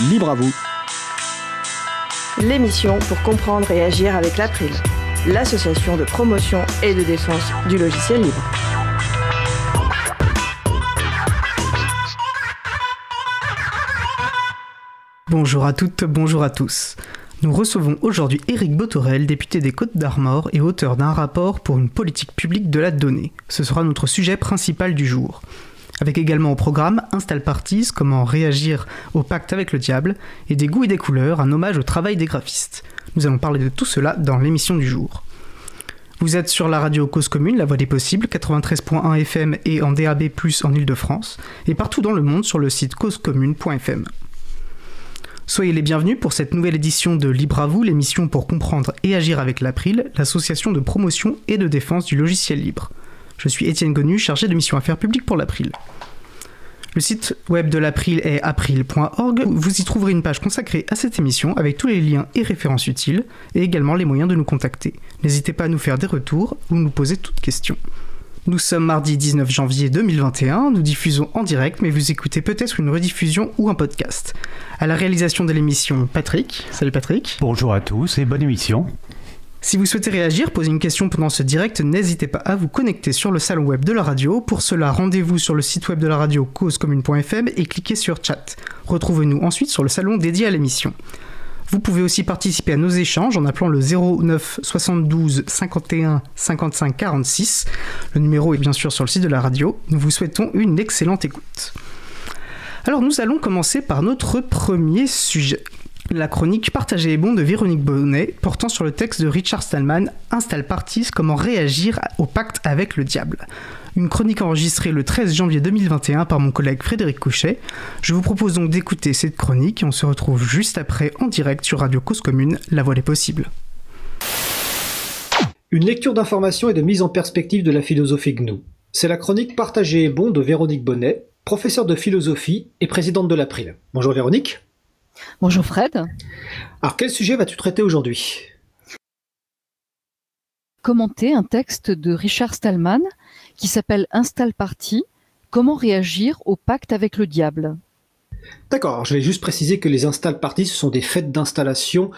libre à vous. L'émission pour comprendre et agir avec l'April, l'association de promotion et de défense du logiciel libre. Bonjour à toutes, bonjour à tous. Nous recevons aujourd'hui Éric Botorel, député des Côtes d'Armor et auteur d'un rapport pour une politique publique de la donnée. Ce sera notre sujet principal du jour. Avec également au programme Install Parties, comment réagir au pacte avec le diable, et des goûts et des couleurs, un hommage au travail des graphistes. Nous allons parler de tout cela dans l'émission du jour. Vous êtes sur la radio Cause Commune, la voix des possibles, 93.1 FM et en DAB+, en Ile-de-France, et partout dans le monde sur le site causecommune.fm. Soyez les bienvenus pour cette nouvelle édition de Libre à vous, l'émission pour comprendre et agir avec l'April, l'association de promotion et de défense du logiciel libre. Je suis Étienne Gonu, chargé de mission affaires publiques pour l'April. Le site web de l'April est april.org. Vous y trouverez une page consacrée à cette émission avec tous les liens et références utiles et également les moyens de nous contacter. N'hésitez pas à nous faire des retours ou nous poser toutes questions. Nous sommes mardi 19 janvier 2021, nous diffusons en direct, mais vous écoutez peut-être une rediffusion ou un podcast. À la réalisation de l'émission, Patrick. Salut Patrick. Bonjour à tous et bonne émission. Si vous souhaitez réagir, poser une question pendant ce direct, n'hésitez pas à vous connecter sur le salon web de la radio. Pour cela, rendez-vous sur le site web de la radio causecommune.fm et cliquez sur chat. Retrouvez-nous ensuite sur le salon dédié à l'émission. Vous pouvez aussi participer à nos échanges en appelant le 09 72 51 55 46. Le numéro est bien sûr sur le site de la radio. Nous vous souhaitons une excellente écoute. Alors nous allons commencer par notre premier sujet. La chronique Partagée et bon de Véronique Bonnet portant sur le texte de Richard Stallman Install Parties Comment réagir au pacte avec le diable. Une chronique enregistrée le 13 janvier 2021 par mon collègue Frédéric Couchet. Je vous propose donc d'écouter cette chronique et on se retrouve juste après en direct sur Radio Cause Commune, La Voix des Possibles. Une lecture d'information et de mise en perspective de la philosophie GNU. C'est la chronique Partagée et bon de Véronique Bonnet, professeure de philosophie et présidente de l'April. Bonjour Véronique. Bonjour Fred. Alors quel sujet vas-tu traiter aujourd'hui? Commenter un texte de Richard Stallman qui s'appelle Install Party, comment réagir au pacte avec le diable? D'accord, je vais juste préciser que les install parties, ce sont des fêtes d'installation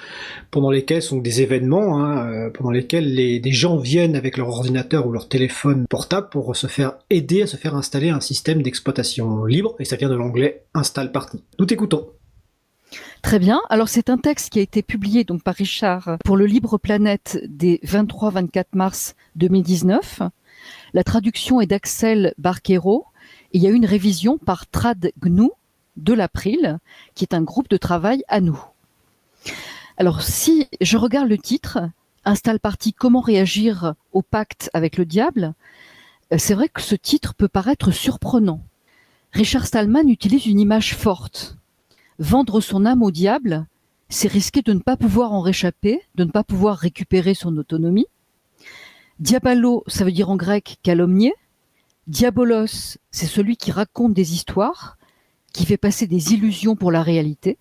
pendant lesquelles sont des événements, hein, euh, pendant lesquels les, des gens viennent avec leur ordinateur ou leur téléphone portable pour se faire aider à se faire installer un système d'exploitation libre, et ça vient de l'anglais install party. Nous t'écoutons. Très bien. Alors c'est un texte qui a été publié donc par Richard pour le Libre Planète des 23-24 mars 2019. La traduction est d'Axel Barquero et il y a eu une révision par Trad GNU de l'April, qui est un groupe de travail à nous. Alors si je regarde le titre, Installe partie Comment réagir au pacte avec le diable, euh, c'est vrai que ce titre peut paraître surprenant. Richard Stallman utilise une image forte. Vendre son âme au diable, c'est risquer de ne pas pouvoir en réchapper, de ne pas pouvoir récupérer son autonomie. Diabalo, ça veut dire en grec calomnier. Diabolos, c'est celui qui raconte des histoires, qui fait passer des illusions pour la réalité.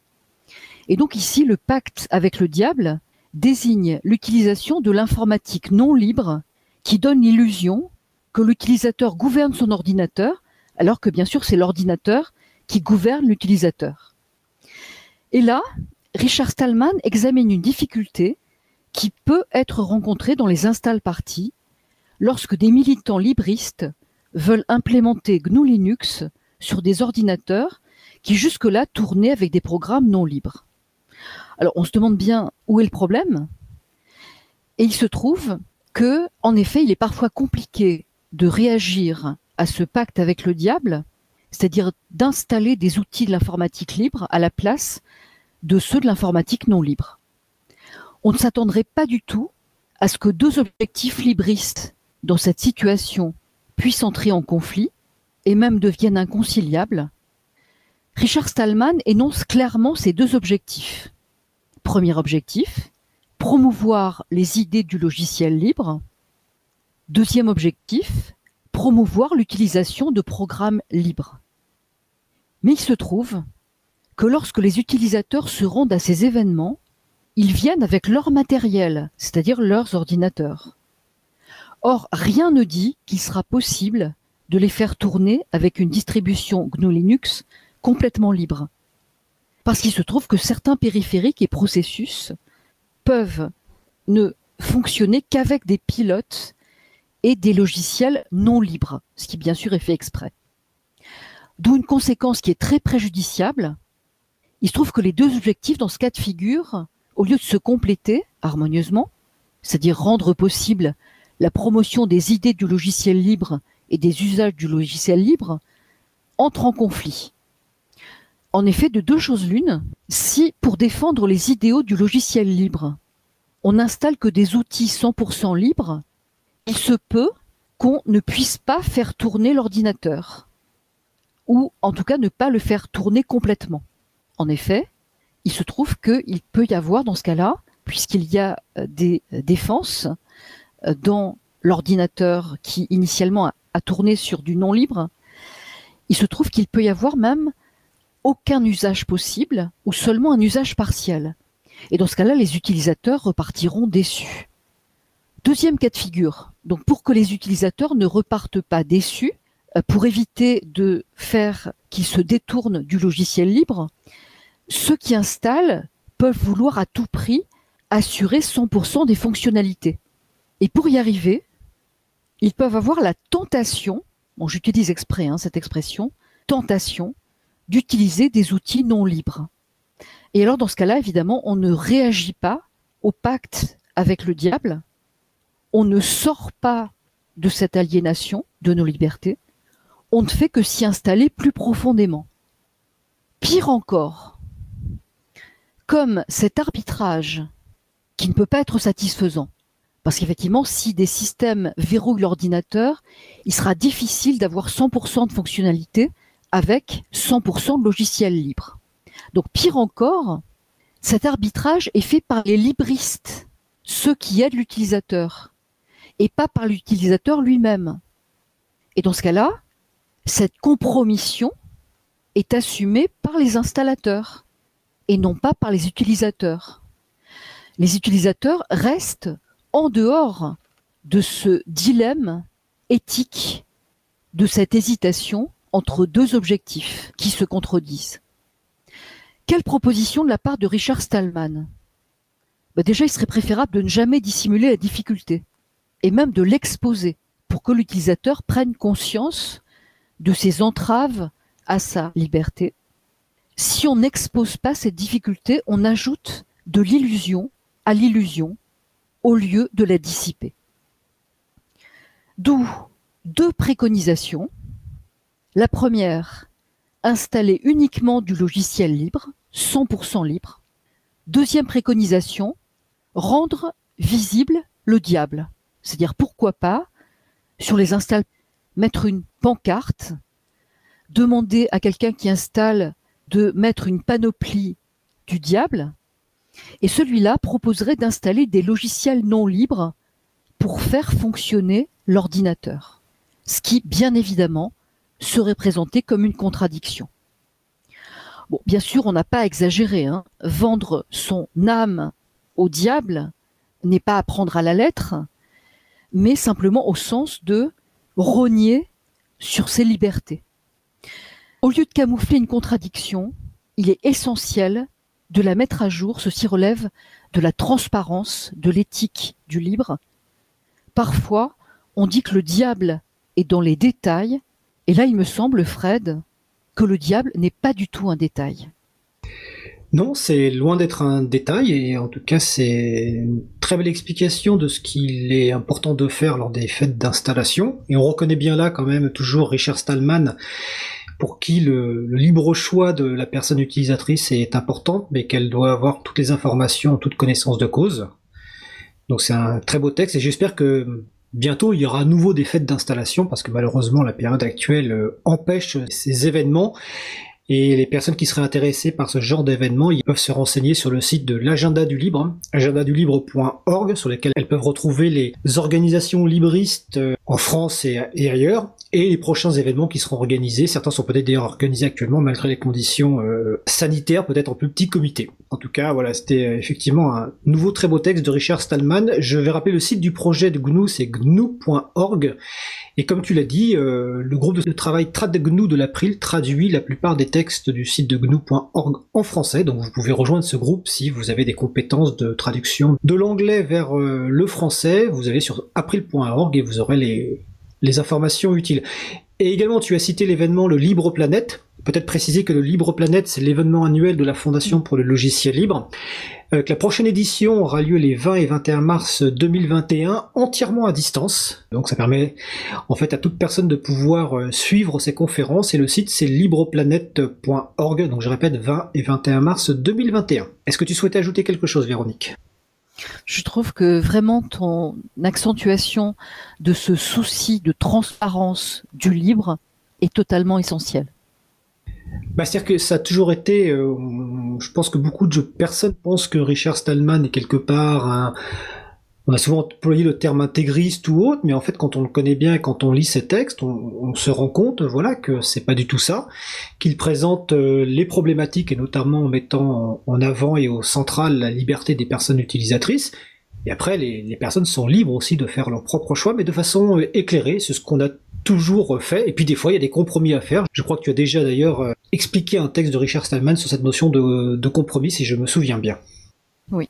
Et donc ici, le pacte avec le diable désigne l'utilisation de l'informatique non libre qui donne l'illusion que l'utilisateur gouverne son ordinateur, alors que bien sûr c'est l'ordinateur qui gouverne l'utilisateur. Et là, Richard Stallman examine une difficulté qui peut être rencontrée dans les install parties lorsque des militants libristes veulent implémenter GNU Linux sur des ordinateurs qui jusque-là tournaient avec des programmes non libres. Alors on se demande bien où est le problème et il se trouve que en effet, il est parfois compliqué de réagir à ce pacte avec le diable, c'est-à-dire d'installer des outils de l'informatique libre à la place de ceux de l'informatique non libre. On ne s'attendrait pas du tout à ce que deux objectifs libristes dans cette situation puissent entrer en conflit et même deviennent inconciliables. Richard Stallman énonce clairement ces deux objectifs. Premier objectif, promouvoir les idées du logiciel libre. Deuxième objectif, promouvoir l'utilisation de programmes libres. Mais il se trouve que lorsque les utilisateurs se rendent à ces événements, ils viennent avec leur matériel, c'est-à-dire leurs ordinateurs. Or, rien ne dit qu'il sera possible de les faire tourner avec une distribution GNU Linux complètement libre. Parce qu'il se trouve que certains périphériques et processus peuvent ne fonctionner qu'avec des pilotes et des logiciels non libres, ce qui bien sûr est fait exprès. D'où une conséquence qui est très préjudiciable. Il se trouve que les deux objectifs dans ce cas de figure, au lieu de se compléter harmonieusement, c'est-à-dire rendre possible la promotion des idées du logiciel libre et des usages du logiciel libre, entrent en conflit. En effet, de deux choses l'une, si pour défendre les idéaux du logiciel libre, on n'installe que des outils 100% libres, il se peut qu'on ne puisse pas faire tourner l'ordinateur, ou en tout cas ne pas le faire tourner complètement. En effet, il se trouve qu'il peut y avoir dans ce cas-là, puisqu'il y a euh, des euh, défenses euh, dans l'ordinateur qui initialement a tourné sur du non libre, il se trouve qu'il peut y avoir même aucun usage possible ou seulement un usage partiel. Et dans ce cas-là, les utilisateurs repartiront déçus. Deuxième cas de figure. Donc, pour que les utilisateurs ne repartent pas déçus, pour éviter de faire qu'ils se détournent du logiciel libre, ceux qui installent peuvent vouloir à tout prix assurer 100% des fonctionnalités. Et pour y arriver, ils peuvent avoir la tentation, j'utilise exprès hein, cette expression, tentation d'utiliser des outils non libres. Et alors dans ce cas-là, évidemment, on ne réagit pas au pacte avec le diable, on ne sort pas de cette aliénation de nos libertés, on ne fait que s'y installer plus profondément. Pire encore, comme cet arbitrage qui ne peut pas être satisfaisant, parce qu'effectivement, si des systèmes verrouillent l'ordinateur, il sera difficile d'avoir 100% de fonctionnalité avec 100% de logiciel libre. Donc pire encore, cet arbitrage est fait par les libristes, ceux qui aident l'utilisateur, et pas par l'utilisateur lui-même. Et dans ce cas-là, cette compromission est assumée par les installateurs et non pas par les utilisateurs. Les utilisateurs restent en dehors de ce dilemme éthique, de cette hésitation entre deux objectifs qui se contredisent. Quelle proposition de la part de Richard Stallman? Bah Déjà, il serait préférable de ne jamais dissimuler la difficulté et même de l'exposer pour que l'utilisateur prenne conscience de ses entraves à sa liberté. Si on n'expose pas cette difficulté, on ajoute de l'illusion à l'illusion au lieu de la dissiper. D'où deux préconisations. La première, installer uniquement du logiciel libre, 100% libre. Deuxième préconisation, rendre visible le diable. C'est-à-dire pourquoi pas, sur les installs, mettre une pancarte, demander à quelqu'un qui installe de mettre une panoplie du diable, et celui-là proposerait d'installer des logiciels non libres pour faire fonctionner l'ordinateur. Ce qui, bien évidemment, serait présenté comme une contradiction. Bon, bien sûr, on n'a pas exagéré. Hein. Vendre son âme au diable n'est pas à prendre à la lettre, mais simplement au sens de rogner sur ses libertés. Au lieu de camoufler une contradiction, il est essentiel de la mettre à jour, ceci relève de la transparence, de l'éthique du libre. Parfois, on dit que le diable est dans les détails, et là, il me semble, Fred, que le diable n'est pas du tout un détail. Non, c'est loin d'être un détail, et en tout cas, c'est une très belle explication de ce qu'il est important de faire lors des fêtes d'installation. Et on reconnaît bien là, quand même, toujours Richard Stallman, pour qui le, libre choix de la personne utilisatrice est important, mais qu'elle doit avoir toutes les informations toute connaissance de cause. Donc c'est un très beau texte et j'espère que bientôt il y aura à nouveau des fêtes d'installation parce que malheureusement la période actuelle euh, empêche ces événements et les personnes qui seraient intéressées par ce genre d'événement, ils peuvent se renseigner sur le site de l'agenda du libre, agendadulibre.org, sur lequel elles peuvent retrouver les organisations libristes euh, en France et, ailleurs, et les prochains événements qui seront organisés. Certains sont peut-être d'ailleurs organisés actuellement malgré les conditions euh, sanitaires, peut-être en plus petit comité. En tout cas, voilà, c'était euh, effectivement un nouveau très beau texte de Richard Stallman. Je vais rappeler le site du projet de GNU, c'est gnu.org. Et comme tu l'as dit, euh, le groupe de travail TradGNU de l'April traduit la plupart des textes du site de GNU.org en français, donc vous pouvez rejoindre ce groupe si vous avez des compétences de traduction de l'anglais vers euh, le français. Vous allez sur april.org et vous aurez les, les informations utiles. Et également, tu as cité l'événement le Libre Planète. Peut-être préciser que le Libre Planète, c'est l'événement annuel de la Fondation pour le logiciel libre. Euh, que la prochaine édition aura lieu les 20 et 21 mars 2021, entièrement à distance. Donc ça permet en fait à toute personne de pouvoir euh, suivre ces conférences. Et le site, c'est libreplanète.org. Donc je répète, 20 et 21 mars 2021. Est-ce que tu souhaitais ajouter quelque chose, Véronique? Je trouve que vraiment ton accentuation de ce souci de transparence du libre est totalement essentielle. Bah, C'est-à-dire que ça a toujours été, euh, je pense que beaucoup de personnes pensent que Richard Stallman est quelque part un, on a souvent employé le terme intégriste ou autre, mais en fait, quand on le connaît bien, quand on lit ses textes, on, se rend compte, voilà, que c'est pas du tout ça, qu'il présente euh, les problématiques et notamment en mettant en avant et au central la liberté des personnes utilisatrices. Et après, les, les personnes sont libres aussi de faire leur propre choix, mais de façon euh, éclairée. C'est ce qu'on a toujours fait. Et puis des fois, il y a des compromis à faire. Je crois que tu as déjà d'ailleurs euh, expliqué un texte de Richard Stallman sur cette notion de, de compromis, si je me souviens bien. Oui.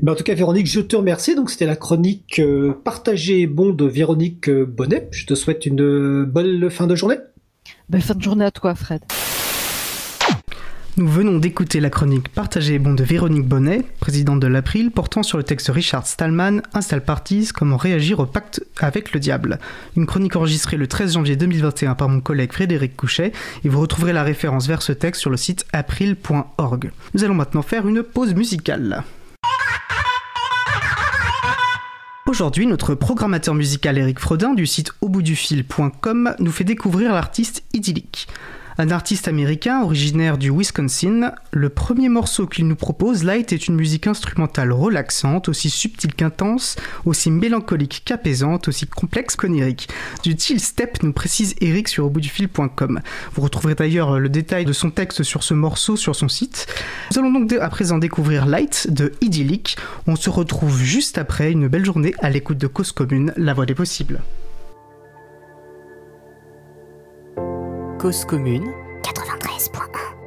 Ben, en tout cas, Véronique, je te remercie. Donc, c'était la chronique euh, partagée et bon de Véronique euh, Bonnet. Je te souhaite une euh, bonne fin de journée. Belle fin de journée à toi, Fred. Nous venons d'écouter la chronique partagée et bon de Véronique Bonnet, présidente de l'April, portant sur le texte Richard Stallman, Install Parties, comment réagir au pacte avec le diable. Une chronique enregistrée le 13 janvier 2021 par mon collègue Frédéric Couchet, et vous retrouverez la référence vers ce texte sur le site april.org. Nous allons maintenant faire une pause musicale. Aujourd'hui, notre programmateur musical Eric Frodin du site auboutdufil.com nous fait découvrir l'artiste Idyllic. Un artiste américain originaire du Wisconsin, le premier morceau qu'il nous propose, Light, est une musique instrumentale relaxante, aussi subtile qu'intense, aussi mélancolique qu'apaisante, aussi complexe qu'onirique. Du chill step, nous précise Eric sur auboutdufil.com. Vous retrouverez d'ailleurs le détail de son texte sur ce morceau sur son site. Nous allons donc à présent découvrir Light de Idyllic. On se retrouve juste après une belle journée à l'écoute de Cause Commune, la voix des possibles. Cause commune. 93.1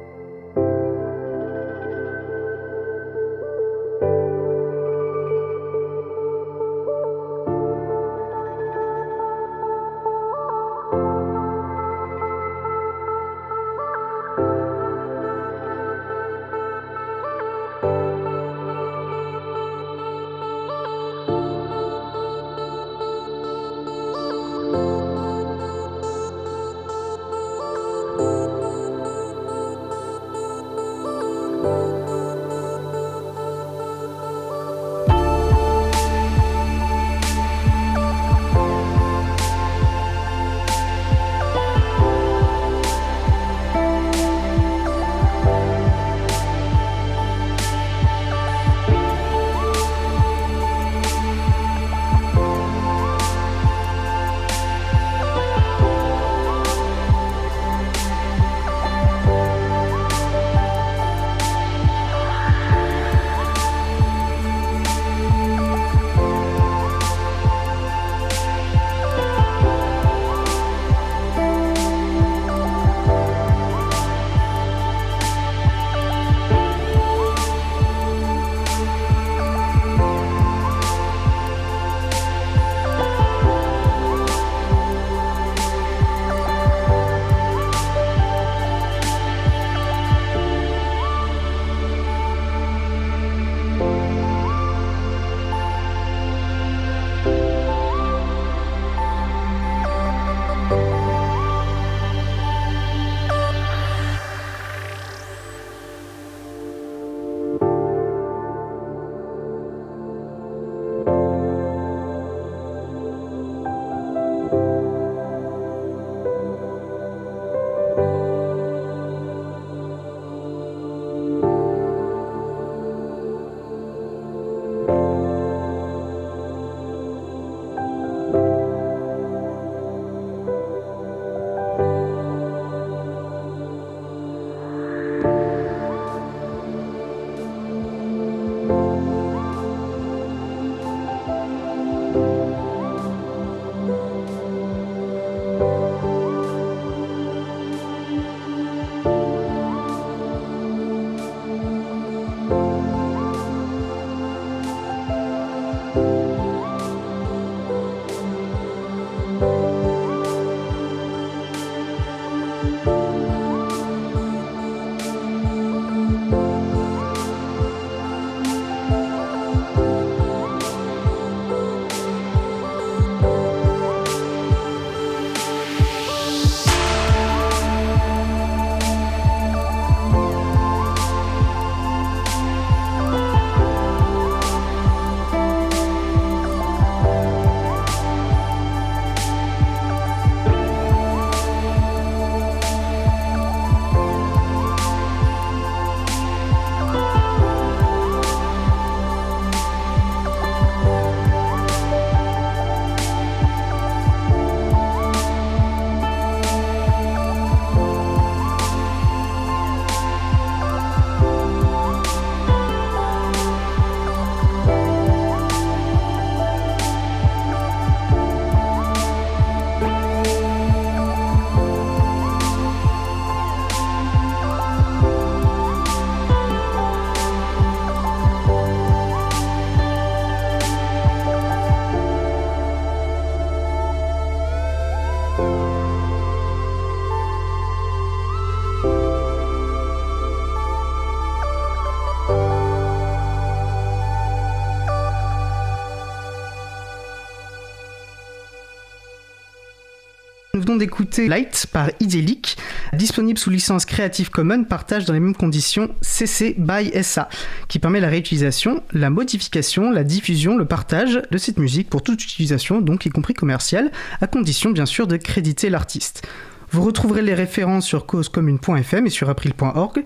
d'écouter Light par Idyllic, disponible sous licence Creative Commons, partage dans les mêmes conditions CC by SA, qui permet la réutilisation, la modification, la diffusion, le partage de cette musique pour toute utilisation, donc y compris commerciale, à condition bien sûr de créditer l'artiste. Vous retrouverez les références sur causecommune.fm et sur april.org.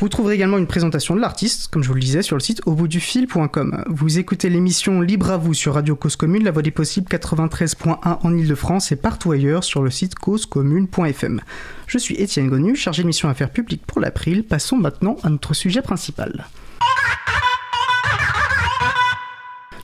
Vous trouverez également une présentation de l'artiste, comme je vous le disais, sur le site auboutdufil.com. Vous écoutez l'émission Libre à vous sur Radio Cause Commune, la voix des possibles 93.1 en Ile-de-France et partout ailleurs sur le site causecommune.fm. Je suis Étienne Gonu, chargé de mission affaires publiques pour l'April. Passons maintenant à notre sujet principal.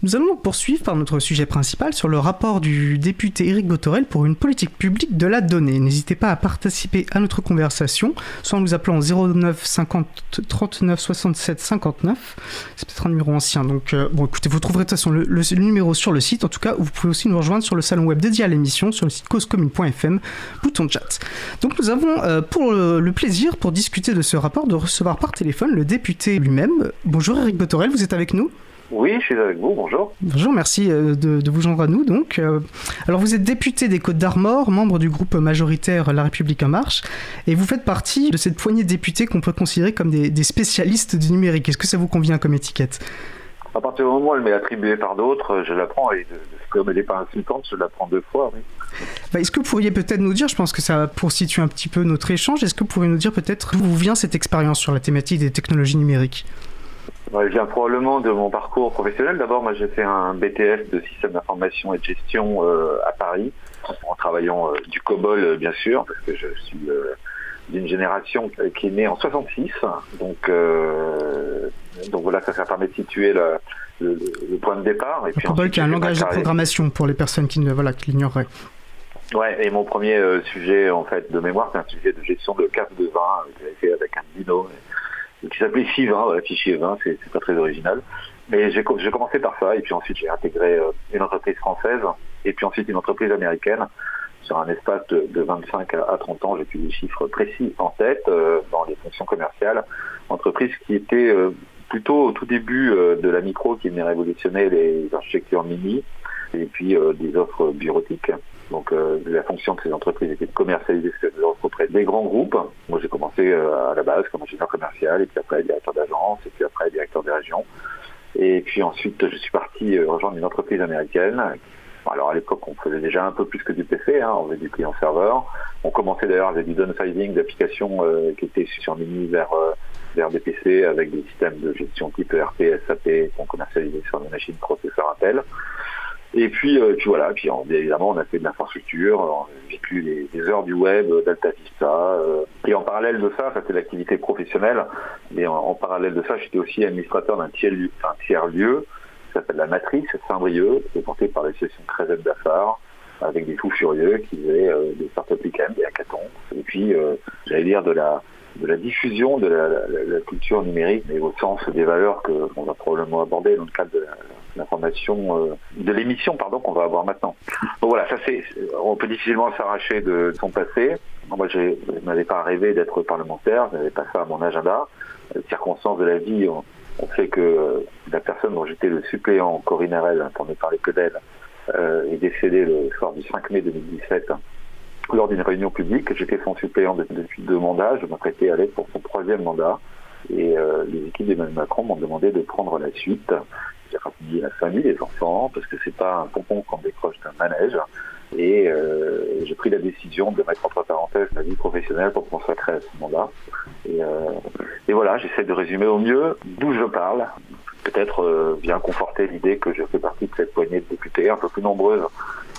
Nous allons poursuivre par notre sujet principal sur le rapport du député Éric Botorel pour une politique publique de la donnée. N'hésitez pas à participer à notre conversation, soit en nous appelant 09 50 39 67 59. C'est peut-être un numéro ancien, donc euh, bon, écoutez, vous trouverez de toute façon le, numéro sur le site. En tout cas, vous pouvez aussi nous rejoindre sur le salon web dédié à l'émission sur le site causecommune.fm, bouton chat. Donc nous avons euh, pour le, le plaisir, pour discuter de ce rapport, de recevoir par téléphone le député lui-même. Bonjour Éric Botorel, vous êtes avec nous? Oui, je suis avec vous, bonjour. Bonjour, merci euh, de, de vous joindre à nous. Donc, euh, alors vous êtes député des Côtes d'Armor, membre du groupe majoritaire La République en Marche, et vous faites partie de cette poignée de députés qu'on peut considérer comme des, des spécialistes du numérique. Est-ce que ça vous convient comme étiquette? À partir du moment où elle m'est attribuée par d'autres, je la prends et de- de- comme elle n'est pas insultante, je la prends deux fois. oui. Bah, Est-ce que vous pourriez peut-être nous dire, je pense que ça pour situer un petit peu notre échange, est-ce que vous pourriez nous dire peut-être d'où vous vient cette expérience sur la thématique des technologies numériques? Elle vient probablement de mon parcours professionnel. D'abord, moi j'ai fait un BTS de système d'information et de gestion euh, à Paris, en travaillant euh, du COBOL euh, bien sûr, parce que je suis d'une génération qui est née en 66. Donc, euh, donc voilà, ça, ça permet de situer le, le- le point de départ. Et Le COBOL ensuite, qui est un langage de programmation pour les personnes qui ne voilà, qui l'ignoreraient. Ouais, et mon premier euh, sujet en fait de mémoire, c'est un sujet de gestion de carte de vin que j'avais fait avec un binôme qui s'appelait Fivin, voilà, fichier vin, c'est c'est pas très original. Mais j'ai co- j'ai commencé par ça, et puis ensuite j'ai intégré euh, une entreprise française, et puis ensuite une entreprise américaine. Sur un espace de, de 25 à à 30 ans, j'ai plus des chiffres précis en tête euh, dans les fonctions commerciales. Entreprise qui était euh, plutôt au tout début de la micro qui venait révolutionner les architectures mini, et puis des offres bureautiques. Donc euh, la fonction de ces entreprises était de commercialiser ces offres des grands groupes. Moi j'ai commencé euh, à la base comme ingénieur commercial et puis après directeur d'agence et puis après directeur des régions. Et puis ensuite je suis parti euh, rejoindre une entreprise américaine. Alors à l'époque on faisait déjà un peu plus que du PC, hein, on faisait du client serveur. On commençait d'ailleurs avec du downsizing d'applications euh, qui étaient sur mini vers vers des PC avec des systèmes de gestion type ERP, SAP qu'on commercialisait sur des machines processeurs Intel. Et puis, euh, puis voilà, puis évidemment on a fait de l'infrastructure, on a vécu les, heures du web, euh, d'Alta Vista, euh, et en parallèle de ça, ça c'est l'activité professionnelle, mais en, parallèle de ça, j'étais aussi administrateur d'un tiers lieu, qui s'appelle la Matrice Saint-Brieuc, qui est porté par l'association Crézen d'Affaires, avec des fous furieux qui faisaient euh, des startup week-ends, des hackathons, et puis j'allais dire de la de la diffusion de la, la- la culture numérique, mais au sens des valeurs qu'on va probablement aborder dans le cadre de l'information, euh, de l'émission pardon qu'on va avoir maintenant. Donc voilà, ça c'est, on peut difficilement s'arracher de son passé. Moi, je n'avais pas rêvé d'être parlementaire, je n'avais pas ça à mon agenda. Les circonstances de la vie ont, ont fait que euh, la personne dont j'étais le suppléant, Corinne Arel, pour ne parler que d'elle, euh, est décédée le soir du 5 mai 2017 lors d'une réunion publique. J'étais son suppléant de- depuis deux mandats. Je m'apprêtais à aller pour son troisième mandat. Et euh, les équipes d'Emmanuel Macron m'ont demandé de prendre la suite. J'ai raccompagné la famille, les enfants, parce que c'est pas un pompon qu'on décroche d'un manège. Et euh, j'ai pris la décision de mettre entre parenthèses ma vie professionnelle pour consacrer à ce mandat. Et, euh, et voilà, j'essaie de résumer au mieux d'où je parle. Peut-être euh, bien conforter l'idée que je fais partie de cette poignée de députés, un peu plus nombreuses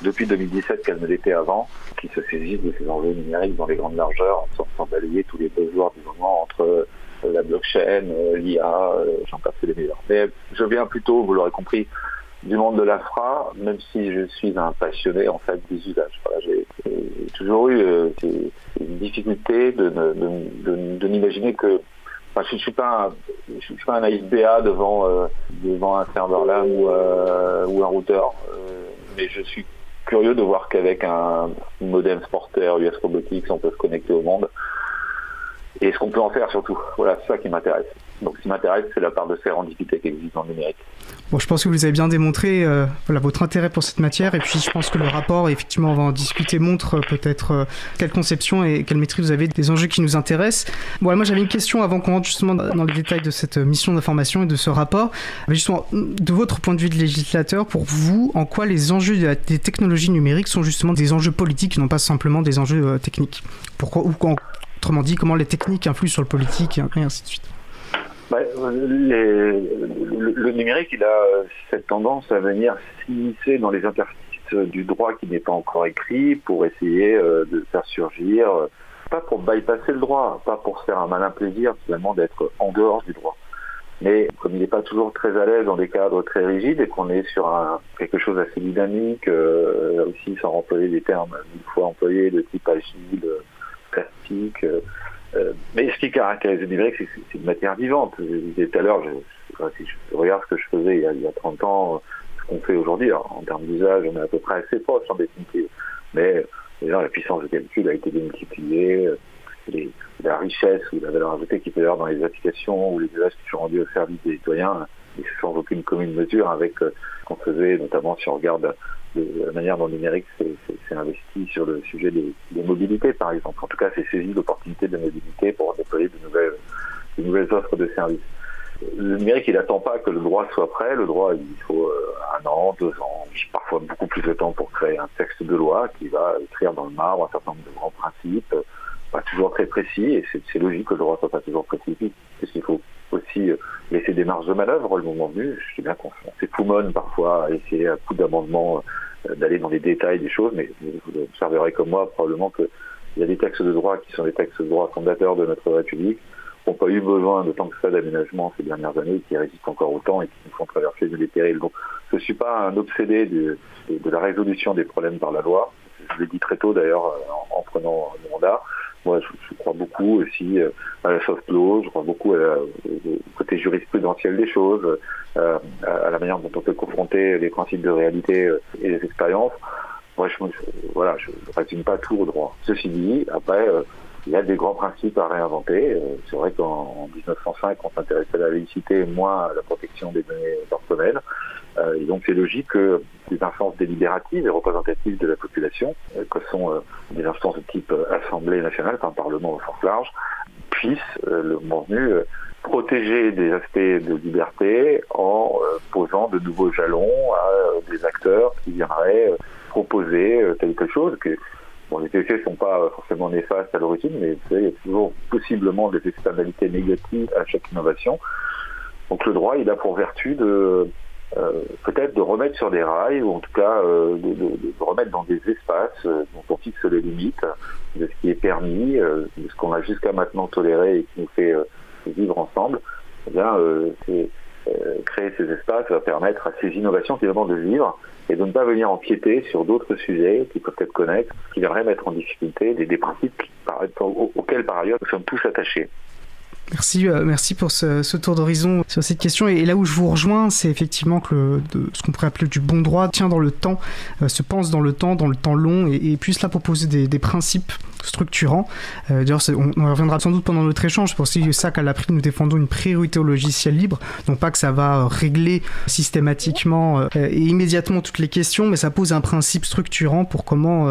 depuis 2017 qu'elle ne l'était avant, qui se saisissent de ces enjeux numériques dans les grandes largeurs, sans, sans balayer tous les besoins du moment entre euh, la blockchain, euh, l'IA, euh, j'en passe les meilleurs. Mais je viens plutôt, vous l'aurez compris, du monde de l'AFRA, même si je suis un passionné en fait des usages. J'ai toujours eu une difficulté de, de, n'imaginer que Enfin, je ne suis pas un, je suis pas un ISBA devant devant un serveur LAN ou, un routeur, mais je suis curieux de voir qu'avec un modem Sporter US Robotics, on peut se connecter au monde. Et ce qu'on peut en faire surtout. Voilà, c'est ça qui m'intéresse. Donc ce qui m'intéresse, c'est la part de sérendipité qui existe dans le numérique. Bon, je pense que vous avez bien démontré euh, voilà, votre intérêt pour cette matière, et puis je pense que le rapport, effectivement, on va en discuter, montre euh, peut-être euh, quelle conception et quelle maîtrise vous avez des enjeux qui nous intéressent. Bon, moi j'avais une question avant qu'on rentre justement dans les détails de cette mission d'information et de ce rapport. Mais justement, de votre point de vue de législateur, pour vous, en quoi les enjeux des technologies numériques sont justement des enjeux politiques et non pas simplement des enjeux techniques? Pourquoi, ou autrement dit, comment les techniques influent sur le politique et ainsi de suite bah, le, numérique, il a cette tendance à venir s'immiscer dans les interstices du droit qui n'est pas encore écrit pour essayer euh, de faire surgir, euh, pas pour bypasser le droit, pas pour faire un malin plaisir finalement d'être en dehors du droit. Mais comme il n'est pas toujours très à l'aise dans des cadres très rigides et qu'on est sur quelque chose d'assez dynamique, euh, aussi sans employer des termes une fois employés de type agile, plastique, euh, mais ce qui caractérise le numérique, c'est que c'est une matière vivante. Je disais tout à l'heure, si je regarde ce que je faisais il y a, il y a 30 ans, ce qu'on fait aujourd'hui, en termes d'usage, on est à peu près assez proche en définitive. Mais déjà, la puissance de calcul a été démultipliée, la richesse ou la valeur ajoutée qu'il peut y avoir dans les applications ou les usages qui sont rendus au service des citoyens, sans aucune commune mesure avec euh, ce qu'on faisait, notamment si on regarde de la manière dont le numérique s'est investi sur le sujet des, mobilités, par exemple. En tout cas, c'est saisi l'opportunité de mobilité pour déployer de nouvelles, de nouvelles offres de services. Le numérique, il n'attend pas que le droit soit prêt. Le droit, il faut euh, un an, deux ans, parfois beaucoup plus de temps pour créer un texte de loi qui va écrire dans le marbre un certain nombre de grands principes, pas toujours très précis, et c'est logique que le droit soit pas toujours précis, puisqu'il faut aussi euh, laisser des marges de manœuvre le moment venu. Je sais bien qu'on s'époumonne parfois à essayer à coup d'amendement euh, d'aller dans les détails des choses, mais vous observerez comme moi probablement qu'il y a des textes de droit qui sont des textes de droit fondateurs de notre République, qui n'ont pas eu besoin de tant que ça d'aménagement ces dernières années, qui résistent encore autant et qui nous font traverser des périls. Donc je ne suis pas un obsédé de, la résolution des problèmes par la loi. Je l'ai dit très tôt d'ailleurs en, en, prenant mon mandat. Moi, je, crois beaucoup aussi euh, à la soft law, je crois beaucoup au côté jurisprudentiel des choses, euh, à la manière dont on peut confronter les principes de réalité euh, et les expériences. Moi, je, voilà, je ne résume pas tout au droit. Ceci dit, après, il y a des grands principes à réinventer. C'est vrai qu'en 1905, on s'intéressait à la laïcité, moins à la protection des données personnelles. Euh, et donc c'est logique que des instances délibératives et représentatives de la population, euh, que sont euh, des instances de type Assemblée nationale, enfin Parlement au sens large, puissent, le moment venu, protéger des aspects de liberté en posant de nouveaux jalons à des acteurs qui viendraient proposer quelque chose que Les effets ne sont pas forcément néfastes à l'origine, mais il y a toujours possiblement des externalités négatives à chaque innovation. Donc le droit, il a pour vertu de euh, peut-être de remettre sur des rails, ou en tout cas euh, de, remettre dans des espaces euh, dont on fixe les limites de ce qui est permis, de ce qu'on a jusqu'à maintenant toléré et qui nous fait vivre ensemble. Eh créer ces espaces va permettre à ces innovations finalement de vivre et de ne pas venir empiéter sur d'autres sujets qui peuvent être connexes, qui viendraient mettre en difficulté des, des principes auxquels par ailleurs nous sommes tous attachés. Merci, euh, merci pour ce, tour d'horizon sur cette question. Et, là où je vous rejoins, c'est effectivement que ce qu'on pourrait appeler du bon droit tient dans le temps, euh, se pense dans le temps, dans le temps long, et, et puisse là proposer des, principes structurants. Euh, D'ailleurs, on, reviendra sans doute pendant notre échange. C'est pour ça qu'à l'APRI, nous défendons une priorité au logiciel libre. Non pas que ça va régler systématiquement et immédiatement toutes les questions, mais ça pose un principe structurant pour comment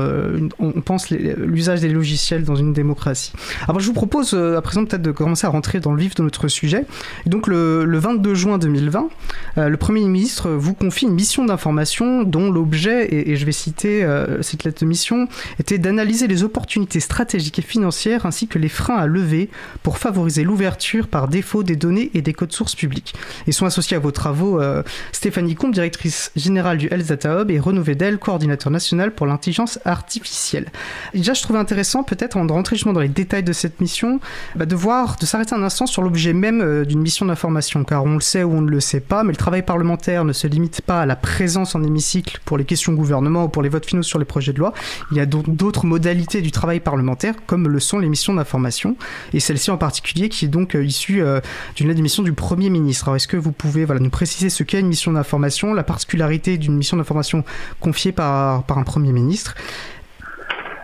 on, pense l'usage des logiciels dans une démocratie. Alors, je vous propose à présent peut-être de commencer à rentrer dans le vif de notre sujet. donc le, 22 juin 2020, euh, le Premier ministre vous confie une mission d'information dont l'objet, et, je vais citer euh, cette lettre de mission, était d'analyser les opportunités stratégiques et financières ainsi que les freins à lever pour favoriser l'ouverture par défaut des données et des codes sources publics. Et sont associés à vos travaux euh, Stéphanie Comte, directrice générale du Health Data Hub, et Renaud Vedel, coordinateur national pour l'intelligence artificielle. déjà, je trouvais intéressant, peut-être, en rentrer justement dans les détails de cette mission, bah, de voir, de s'arrêter un instant sur l'objet même euh, d'une mission d'information, car on le sait ou on ne le sait pas, mais le travail parlementaire ne se limite pas à la présence en hémicycle pour les questions gouvernement ou pour les votes finaux sur les projets de loi. Il y a d'autres modalités du travail parlementaire, comme le sont les missions d'information, et celle-ci en particulier qui est donc euh, issue euh, d'une lettre d'émission du Premier ministre. Alors est-ce que vous pouvez nous préciser ce qu'est une mission d'information, la particularité d'une mission d'information confiée par un Premier ministre?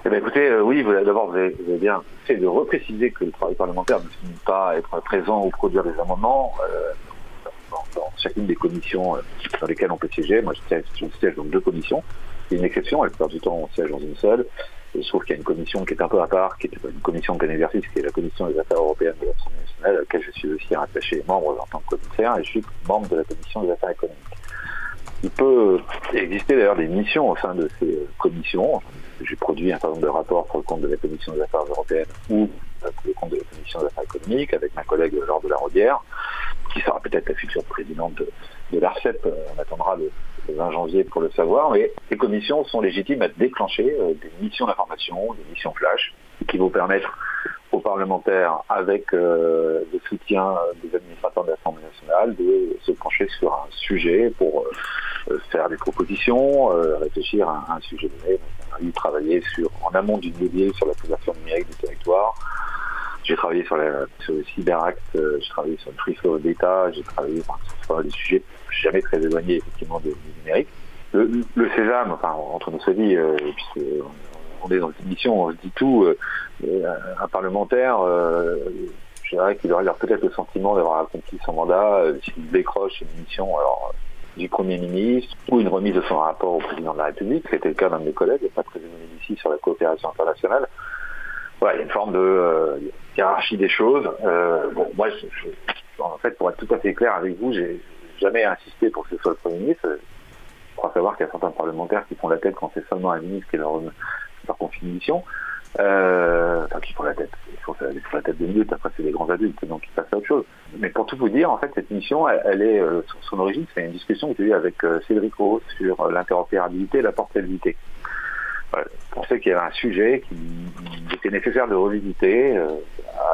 Eh bien, écoutez, euh, oui, d'abord, vous, avez bien fait de repréciser que le travail parlementaire ne finit pas être présent ou produire des amendements. Euh, dans, chacune des commissions euh, dans lesquelles on peut siéger. Moi, je siège, siège dans deux commissions. C'est une exception, la plupart du temps, on siège dans une seule. Et je trouve qu'il y a une commission qui est un peu à part, qui est une commission de exercice, qui est la commission des affaires européennes de l'Assemblée nationale, à laquelle je suis aussi rattaché membre en tant que commissaire, et je suis membre de la commission des affaires économiques. Il peut exister d'ailleurs des missions au sein de ces commissions. J'ai produit un certain nombre de rapports pour le compte de la commission des affaires européennes ou pour le compte de la commission des affaires économiques avec ma collègue Laure de la Rodière, qui sera peut-être la future présidente de, l'ARCEP. On attendra le, 20 janvier pour le savoir. Mais les commissions sont légitimes à déclencher euh, des missions d'information, des missions flash, qui vont permettre aux parlementaires, avec euh, le soutien des administrateurs de l'Assemblée nationale, de se pencher sur un sujet pour euh, faire des propositions, réfléchir à, un sujet donné. Travailler sur, en amont du dédié sur la couverture numérique du territoire, j'ai travaillé sur, le cyberacte, euh, j'ai travaillé sur le free flow d'État, j'ai travaillé sur des sujets jamais très éloignés effectivement du, numérique. Le, le, Sésame, enfin entre nos avis, euh, on est dans une mission, on se dit tout. Euh, un parlementaire, je dirais qu'il aurait peut-être le sentiment d'avoir accompli son mandat s'il décroche une mission alors, du Premier ministre ou une remise de son rapport au président de la République. C'était le cas d'un de mes collègues, pas très ici sur la coopération internationale. Voilà, il y a une forme de hiérarchie des choses. Euh, bon, moi, en fait, pour être tout à fait clair avec vous, j'ai jamais insisté pour que ce soit le Premier ministre. Je crois savoir qu'il y a certains parlementaires qui font la tête quand c'est seulement un ministre qui leur, leur une mission. Euh, enfin, qui font la tête. Ils font, la tête de minutes, après c'est des grands adultes, donc ils passent à autre chose. Mais pour tout vous dire, en fait, cette mission, elle, est, euh, son, origine, c'est une discussion que j'ai eue avec euh, Cédric Roth sur l'interopérabilité et la portabilité. Voilà, je pensais qu'il y avait un sujet qui était nécessaire de revisiter euh,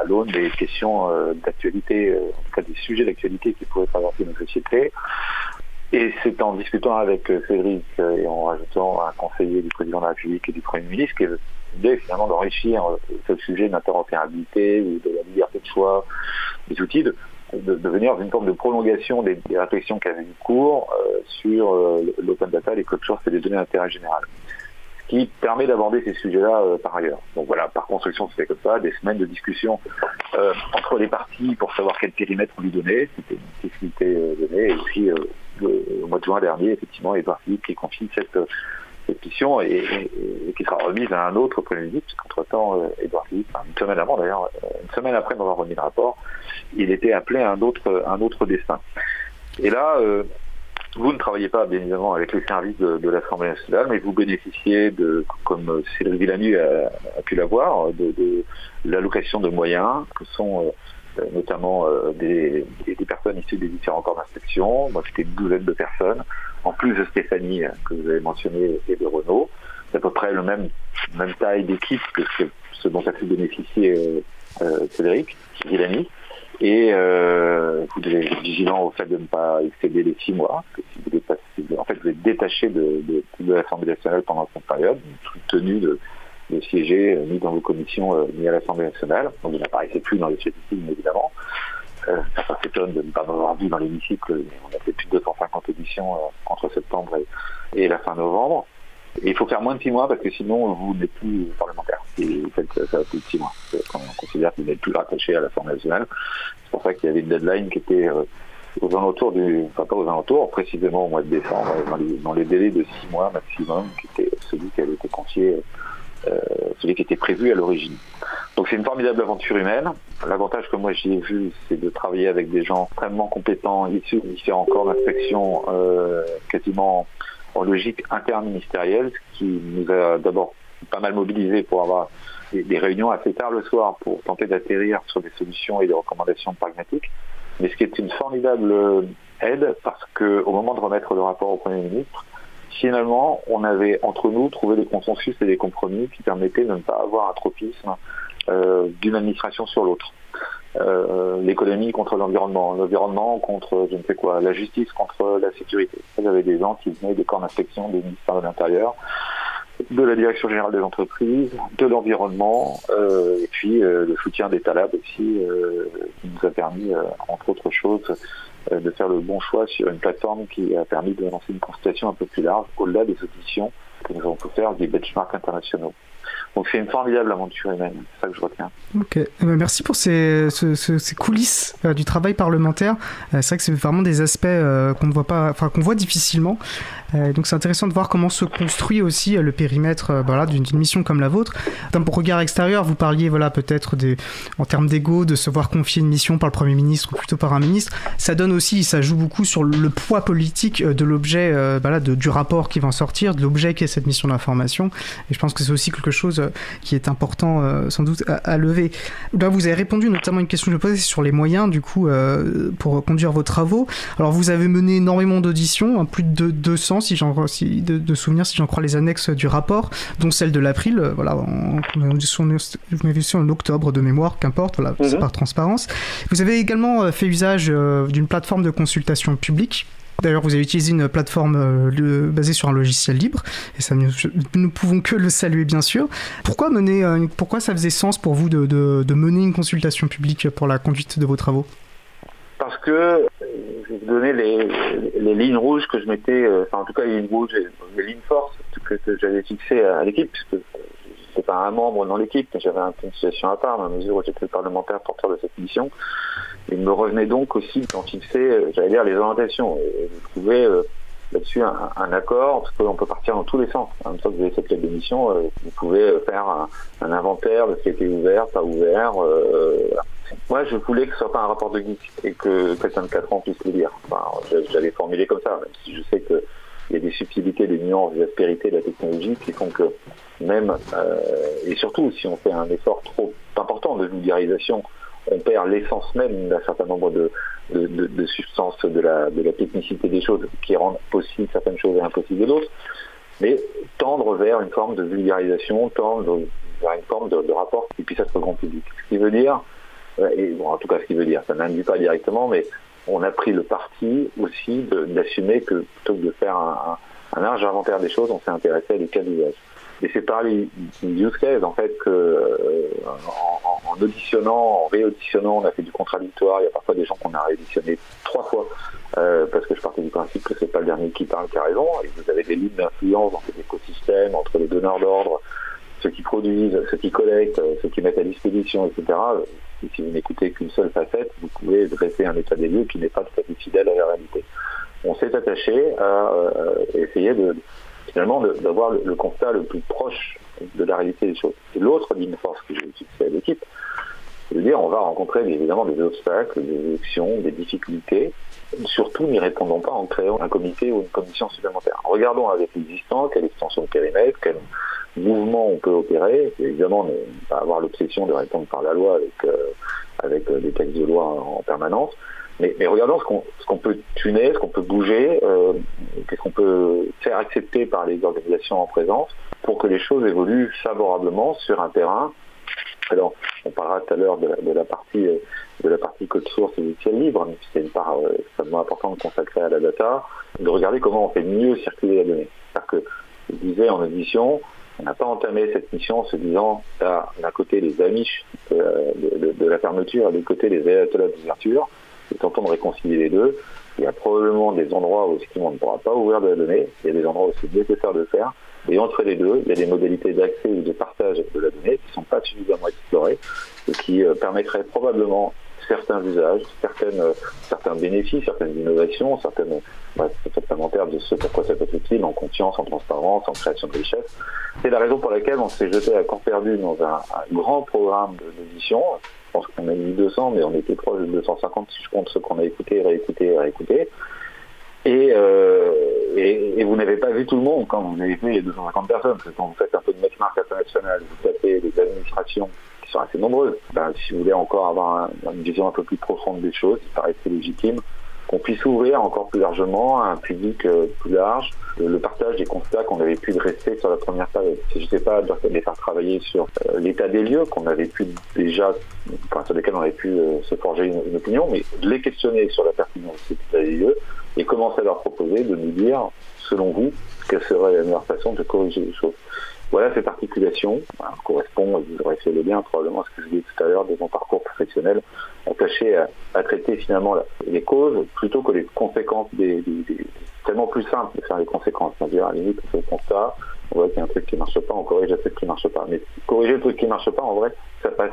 à l'aune des questions euh, d'actualité, euh, en tout cas des sujets d'actualité qui pourraient traverser nos sociétés. Et c'est en discutant avec Cédric et en rajoutant un conseiller du président de la République et du Premier ministre l'idée finalement d'enrichir ce sujet d'interopérabilité ou de la liberté de choix des outils, de, de, venir une forme de prolongation des, réflexions qui avaient eu cours sur l'open data, les code source et les données d'intérêt général qui permet d'aborder ces sujets-là euh, par ailleurs. Donc voilà, par construction, c'était comme ça, des semaines de discussion euh, entre les parties pour savoir quel périmètre on lui donnait, c'était une euh, donnée, et puis au mois de juin dernier, effectivement, Edouard Philippe qui confie cette, et, qui sera remise à un autre Premier ministre, puisqu'entre-temps, Edouard Philippe, une semaine avant d'ailleurs, une semaine après m'avoir remis le rapport, il était appelé à un autre, un autre destin. Et là, vous ne travaillez pas, bien évidemment, avec les services de, l'Assemblée nationale, mais vous bénéficiez de, comme Cédric Villanu a, pu l'avoir, de, l'allocation de moyens, que sont euh, notamment euh, des, personnes issues des différents corps d'inspection. Moi, c'était une douzaine de personnes, en plus de Stéphanie, que vous avez mentionné, et de Renault. C'est à peu près le même, taille d'équipe que ce, dont a pu bénéficier euh, Cédric Villani. Et euh, vous devez être vigilant au fait de ne pas excéder les six mois. En fait, vous êtes détaché de, l'Assemblée nationale pendant cette période, tenu de, de siéger euh, ni dans vos commissions euh, ni à l'Assemblée nationale. Donc vous n'apparaissez plus dans les statistiques, évidemment. Euh, ça s'étonne de ne pas m'avoir vu dans l'hémicycle. On a fait plus de 250 auditions euh, entre septembre et, la fin novembre. Il faut faire moins de six mois parce que sinon vous n'êtes plus parlementaire. Vous faites ça plus de six mois. on considère que vous n'êtes plus rattaché à l'Assemblée nationale. C'est pour ça qu'il y avait une deadline qui était euh, aux alentours du, enfin pas aux alentours, précisément au mois de décembre, dans les, délais de six mois maximum, qui était celui qui avait été confié, euh, celui qui était prévu à l'origine. Donc c'est une formidable aventure humaine. L'avantage que moi j'y ai vu, c'est de travailler avec des gens extrêmement compétents, issus de différents corps d'inspection, euh, quasiment en logique interministérielle, ce qui nous a d'abord pas mal mobilisé pour avoir des, réunions assez tard le soir pour tenter d'atterrir sur des solutions et des recommandations pragmatiques. Mais ce qui est une formidable aide parce qu'au moment de remettre le rapport au Premier ministre, finalement, on avait entre nous trouvé des consensus et des compromis qui permettaient de ne pas avoir un tropisme euh, d'une administration sur l'autre. Euh, l'économie contre l'environnement, l'environnement contre je ne sais quoi, la justice contre la sécurité. Avait des gens qui venaient des corps d'inspection, des ministères de l'Intérieur, de la Direction Générale des Entreprises, de l'Environnement, euh, et puis le soutien des Talab aussi, qui nous a permis, entre autres choses, de faire le bon choix sur une plateforme qui a permis de lancer une consultation un peu plus large, au-delà des auditions que nous avons pu faire des benchmarks internationaux. Donc c'est une formidable aventure humaine, c'est ça que je retiens. Ok, eh ben, merci pour ces, ce- ce- ces coulisses euh, du travail parlementaire. Euh, c'est vrai que c'est vraiment des aspects euh, qu'on ne voit pas, enfin qu'on voit difficilement. Donc c'est intéressant de voir comment se construit aussi le périmètre voilà, d'une mission comme la vôtre. D'un regard extérieur, vous parliez voilà peut-être en termes d'ego, de se voir confier une mission par le Premier ministre ou plutôt par un ministre. Ça donne aussi, ça joue beaucoup sur le poids politique de l'objet, voilà, du rapport qui va en sortir, de l'objet qui est cette mission d'information. Et je pense que c'est aussi quelque chose euh, qui est important euh, sans doute à, à lever. Là, vous avez répondu notamment à une question que je posais sur les moyens du coup euh, pour conduire vos travaux. Alors vous avez mené énormément d'auditions, hein, plus de 200 si j'en si, de, de souvenirs si j'en crois les annexes du rapport, dont celle de l'April. Voilà, en, en en octobre de mémoire, qu'importe. Voilà, c'est Mhm. par transparence. Vous avez également fait usage d'une plateforme de consultation publique. D'ailleurs, vous avez utilisé une plateforme euh, basée sur un logiciel libre, et ça, nous ne pouvons que le saluer, bien sûr. Pourquoi, mener, euh, pourquoi ça faisait sens pour vous de, mener une consultation publique pour la conduite de vos travaux? Parce que euh, je vais vous donner les, lignes rouges que je euh, enfin en tout cas les lignes rouges et les lignes forces que, j'avais fixées à l'équipe, puisque j'étais pas un membre dans l'équipe, mais j'avais une situation à part, dans la mesure où j'étais le parlementaire porteur de cette mission. Il me revenait donc aussi d'en fixer, euh, j'allais dire, les orientations. Et vous trouvez euh, là-dessus un, un accord, parce qu'on peut partir dans tous les sens. En même que vous avez cette lettre de mission, euh, vous pouvez euh, faire un, un inventaire de ce qui était ouvert, pas ouvert. euh. Moi, je voulais que ce soit pas un rapport de geek et que quelqu'un de 4 ans puisse le lire. Enfin, je- j'avais formulé comme ça, même si je sais qu'il y a des subtilités, des nuances, des aspérités de la technologie qui font que même, euh, et surtout si on fait un effort trop important de vulgarisation, on perd l'essence même d'un certain nombre de, substances de la, technicité des choses qui rendent possibles certaines choses et impossibles d'autres. Mais tendre vers une forme de vulgarisation, tendre vers une forme de, rapport qui puisse être grand public. Ce qui veut dire, euh, et bon, en tout cas ce qui veut dire, ça n'induit pas directement, mais on a pris le parti aussi d'assumer que plutôt que de faire un large inventaire des choses, on s'est intéressé à des cas d'usage. Et c'est par les use cases, en fait, que euh, en, en- auditionnant, en réauditionnant, on a fait du contradictoire. Il y a parfois des gens qu'on a réauditionné trois fois, euh, parce que je partais du principe que c'est pas le dernier qui parle qui a raison. Et vous avez des lignes d'influence dans cet écosystème, entre les donneurs d'ordre, ceux qui produisent, ceux qui collectent, euh, ceux qui mettent à disposition, etc. Et si vous n'écoutez qu'une seule facette, vous pouvez dresser un état des lieux qui n'est pas tout à fait fidèle à la réalité. On s'est attaché à euh, essayer de finalement d'avoir le, constat le plus proche de la réalité des choses. Et l'autre ligne force que j'ai fixée à l'équipe, c'est de dire on va rencontrer évidemment des obstacles, des élections, des difficultés. Surtout, n'y répondons pas en créant un comité ou une commission supplémentaire. Regardons avec l'existant, quelle extension de périmètre, quel mouvement on peut opérer. Évidemment, ne pas avoir l'obsession de répondre par la loi avec, euh, avec euh, des textes de loi en permanence. Mais, regardons ce qu'on peut tuner, ce qu'on peut bouger, euh, qu'est-ce qu'on peut faire accepter par les organisations en présence pour que les choses évoluent favorablement sur un terrain. Alors, on parlera tout à l'heure de, la- euh, partie code source et logiciel libre, mais c'est une part euh, extrêmement importante consacrée à la data, de regarder comment on fait mieux circuler la donnée. C'est-à-dire que, je disais en audition, on n'a pas entamé cette mission en se disant, t'as d'un côté les amiches de la fermeture et de l'autre côté les ayatollahs d'ouverture, et tentons de réconcilier les deux. Il y a probablement des endroits où on ne pourra pas ouvrir de la donnée, il y a des endroits où c'est nécessaire de le faire, et entre les deux, il y a des modalités d'accès ou de partage de la donnée qui ne sont pas suffisamment explorées et qui euh, permettraient probablement certains usages, certaines, euh, certains bénéfices, certaines innovations, certaines bref, supplémentaires de ce pourquoi ça peut être utile en confiance, en transparence, en création de richesse. C'est la raison pour laquelle on s'est jeté à corps perdu dans un, un grand programme d'édition. Pense qu'on a mis 200, mais on était proche de 250 si je compte ceux qu'on a écoutés, réécoutés, réécoutés. Et, euh, et, et vous n'avez pas vu tout le monde quand vous avez vu les 250 personnes. Parce que quand vous faites un peu de benchmark international, vous tapez les administrations qui sont assez nombreuses. Ben, si vous voulez encore avoir un- une vision un peu plus profonde des choses, il paraissait légitime qu'on puisse ouvrir encore plus largement à un public euh, plus large le, partage des constats qu'on avait pu dresser sur la première période. Je ne sais pas de les faire travailler sur euh, l'état des lieux qu'on avait pu déjà, enfin, sur lesquels on avait pu euh, se forger une, une opinion, mais de les questionner sur la pertinence de cet état des lieux et commencer à leur proposer de nous dire, selon vous, quelle serait la meilleure façon de corriger les choses. Voilà cette articulation correspond, vous aurez fait le lien probablement à ce que je disais tout à l'heure de mon parcours professionnel, attaché à, traiter finalement les causes plutôt que les conséquences des, tellement plus simple de faire les conséquences. C'est-à-dire, à la limite, on fait le constat, on voit qu'il y a un truc qui ne marche pas, on corrige un truc qui ne marche pas. Mais corriger le truc qui ne marche pas, en vrai, ça passe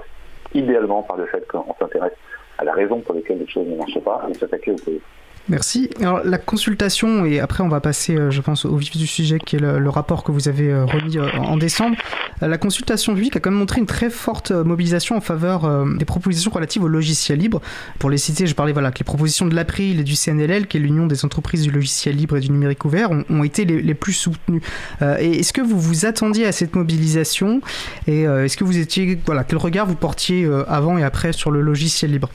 idéalement par le fait qu'on s'intéresse à la raison pour laquelle les choses ne marchent pas et s'attaquer au causes. Merci. Alors la consultation, et après on va passer, euh, je pense, au vif du sujet, qui est le, rapport que vous avez euh, remis euh, en décembre. La consultation publique a quand même montré une très forte mobilisation en faveur des propositions relatives au logiciel libre. Pour les citer, je parlais voilà, que les propositions de l'April et du CNLL, qui est l'Union des entreprises du logiciel libre et du numérique ouvert, ont, été les, plus soutenues. est-ce que vous vous attendiez à cette mobilisation? Et est-ce que vous étiez, voilà, quel regard vous portiez avant et après sur le logiciel libre?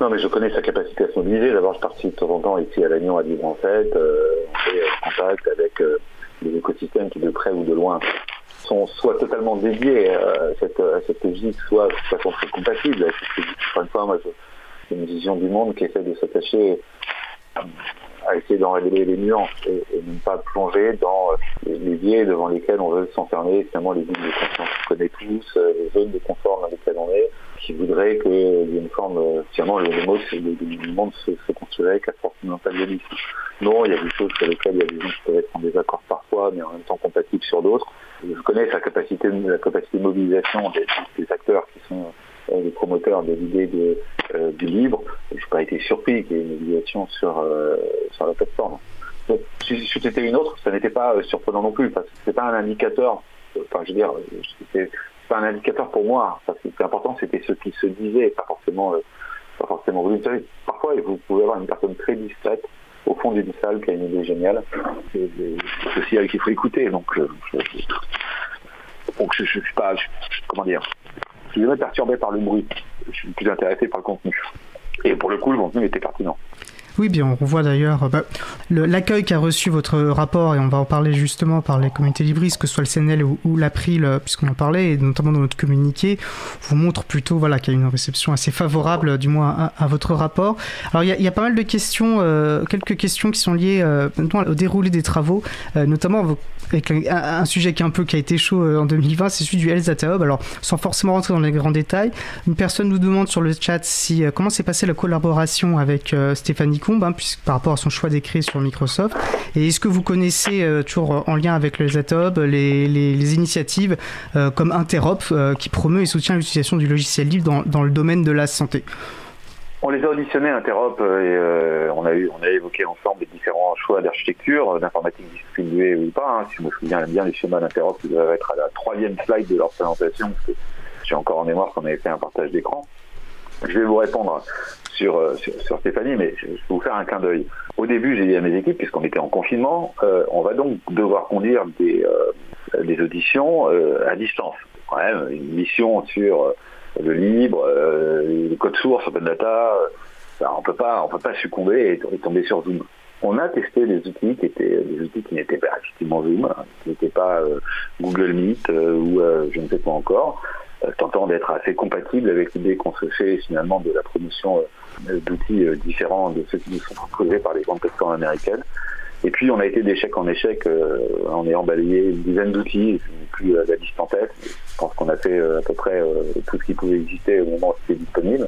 Non, mais je connais sa capacité à se mobiliser. D'abord, je participe de temps en temps ici à l'Agnon à Livre en fait. Euh, on fait contact avec euh, les écosystèmes qui, de près ou de loin, sont soit totalement dédiés à cette, à logique, soit de façon très compatible. Encore une fois, moi, j'ai une vision du monde qui essaie de s'attacher à essayer d'en révéler les nuances et, ne pas plonger dans les, biais devant lesquels on veut s'enfermer, finalement les lignes de conscience qu'on connaît tous, euh, les zones de confort dans lesquelles on est, voudrait qu'il y une forme, euh, finalement le, mot, c'est le, monde se, se construirait avec la force mentale de Non, il y a des choses sur lesquelles il y a des gens qui peuvent être en désaccord parfois, mais en même temps compatibles sur d'autres. Je connais sa capacité, la capacité de mobilisation des, acteurs qui sont euh, les promoteurs de l'idée de, euh, du libre. Je n'ai pas été surpris qu'il y ait une mobilisation sur, sur la plateforme. Si, c'était une autre, ça n'était pas surprenant non plus, parce que c'est pas un indicateur. Enfin, je veux dire, un indicateur pour moi. Ce qui important, c'était ce qui se disait, pas forcément, euh, pas forcément. Vous savez, parfois, vous pouvez avoir une personne très discrète au fond d'une salle qui a une idée géniale. C'est aussi avec qu'il faut écouter. Donc, euh, je, je, suis pas, comment dire, je suis jamais perturbé par le bruit. Je suis plus intéressé par le contenu. Et pour le coup, le contenu était pertinent. Oui, bien, on voit d'ailleurs bah, l'accueil qu'a reçu votre rapport, et on va en parler justement par les communautés libristes, que ce soit le CNL ou, l'April, euh, puisqu'on en parlait, et notamment dans notre communiqué, vous montre plutôt voilà, qu'il y a une réception assez favorable, du moins à, votre rapport. Alors, il y, a pas mal de questions, euh, quelques questions qui sont liées euh, au déroulé des travaux, notamment avec un, sujet qui, est un peu, qui a été chaud en 2020, c'est celui du Data Hub. Alors, sans forcément rentrer dans les grands détails, une personne nous demande sur le chat si, comment s'est passée la collaboration avec Stéphanie Hein, puisque, par rapport à son choix d'écrire sur Microsoft. Et est-ce que vous connaissez, euh, toujours en lien avec le Zatob, les, les, initiatives euh, comme Interop euh, qui promeut et soutient l'utilisation du logiciel libre dans, le domaine de la santé? On les a auditionnés Interop et on, a eu, on a évoqué ensemble les différents choix d'architecture, d'informatique distribuée ou pas. Hein. Si je me souviens bien, les schémas d'Interop doivent être à la troisième slide de leur présentation, j'ai encore en mémoire qu'on avait fait un partage d'écran. Je vais vous répondre euh, sur, sur, Stéphanie, mais je vais vous faire un clin d'œil. Au début, j'ai dit à mes équipes, puisqu'on était en confinement, euh, on va donc devoir conduire des, euh, des auditions à distance. Quand même, une mission sur le libre, les codes sources, open data, ben, on peut pas, on peut pas succomber et, tomber sur Zoom. On a testé des outils qui étaient des outils qui n'étaient pas effectivement Zoom, hein, qui n'étaient pas Google Meet ou je ne sais pas encore, tentant d'être assez compatible avec l'idée qu'on se fait finalement de la promotion euh, d'outils euh, différents de ceux qui nous sont proposés par les grandes plateformes américaines. Et puis on a été d'échec en échec euh, en ayant balayé une dizaine d'outils, plus la liste en tête. Je pense qu'on a fait à peu près tout ce qui pouvait exister au moment où c'était disponible.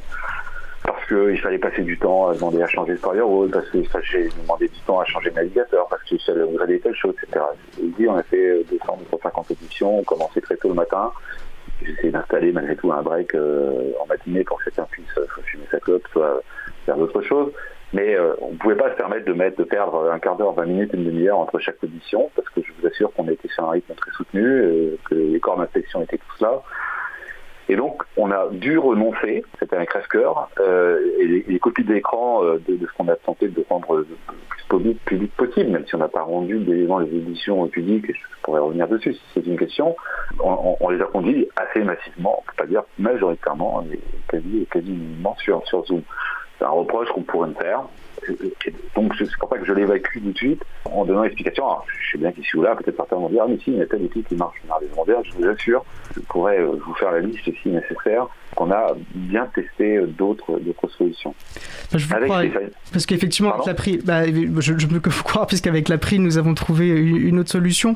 Parce qu'il fallait passer du temps à demander à changer de firewall, parce qu'il fallait demander du temps à changer de navigateur, parce qu'il fallait upgrader telle chose, etc. Et on a fait 200, 250 éditions, on commençait très tôt le matin, j'ai essayé d'installer malgré tout un break euh, en matinée pour que chacun puisse soit euh, fumer sa clope, soit faire d'autres choses. Mais euh, on ne pouvait pas se permettre de mettre, de perdre un quart d'heure, 20 minutes, une demi-heure entre chaque audition, parce que je vous assure qu'on a été sur un rythme très soutenu, que les corps d'inspection étaient tous là. Et donc, on a dû renoncer, c'était un crève-cœur, et les, copies d'écran de, de, ce qu'on a tenté de rendre le plus public, possible, même si on n'a pas rendu d'éléments les éditions publiques, je pourrais revenir dessus si c'est une question, on, les a conduits assez massivement, on peut pas dire majoritairement, mais quasi, quasiment sur, sur Zoom. C'est un reproche qu'on pourrait me faire. donc c'est pour ça que je l'évacue tout de suite en donnant l'explication. Je sais bien qu'ici ou là, peut-être certains dire, ah mais si, il y a tel outil qui marche. Je vous assure, je pourrais euh, vous faire la liste si nécessaire qu'on a bien testé d'autres solutions. Bah, je vous crois, parce qu'effectivement, avec l'April, bah, je, je peux vous croire, puisqu'avec l'April, nous avons trouvé une, autre solution.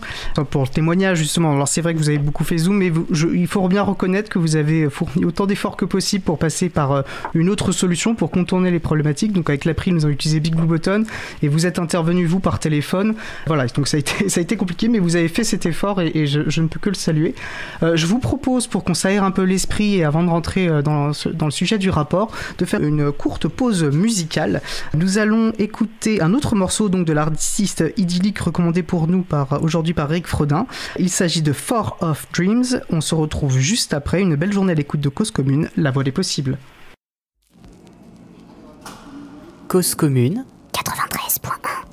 pour le témoignage, justement, alors c'est vrai que vous avez beaucoup fait Zoom, mais vous, il faut bien reconnaître que vous avez fourni autant d'efforts que possible pour passer par euh, une autre solution pour contourner les problématiques. Donc avec l'April, nous avons utilisé Big Blue Button et vous êtes intervenu, vous, par téléphone. Voilà, donc ça a été, ça a été compliqué, mais vous avez fait cet effort et, je, ne peux que le saluer. Euh, je vous propose, pour qu'on s'aère un peu l'esprit et avant de rentrer euh, dans, dans le sujet du rapport, de faire une courte pause musicale. Nous allons écouter un autre morceau donc de l'artiste idyllique recommandé pour nous par aujourd'hui par Rick Frodin. Il s'agit de Four of Dreams. On se retrouve juste après une belle journée à l'écoute de Cause Commune, la voix des possibles. Cause Commune 93.1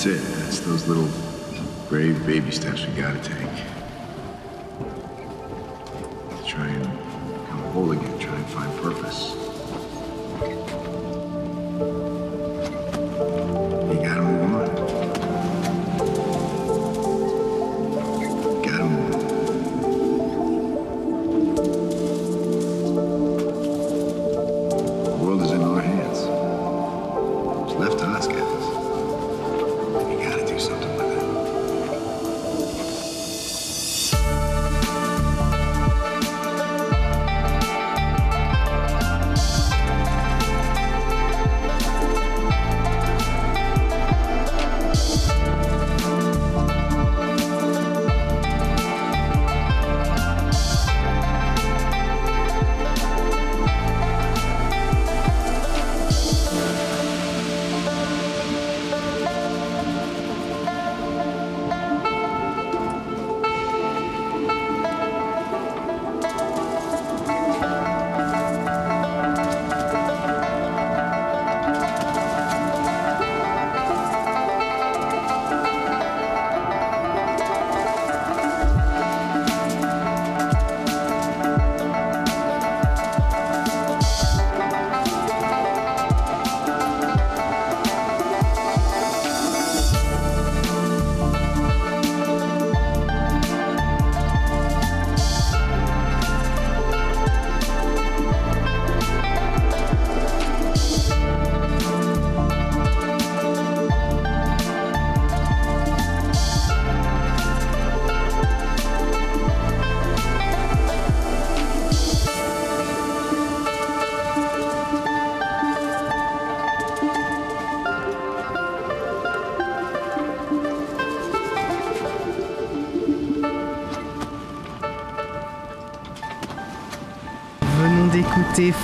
That's it. That's those little brave baby steps we gotta take. To try and come whole again, try and find purpose.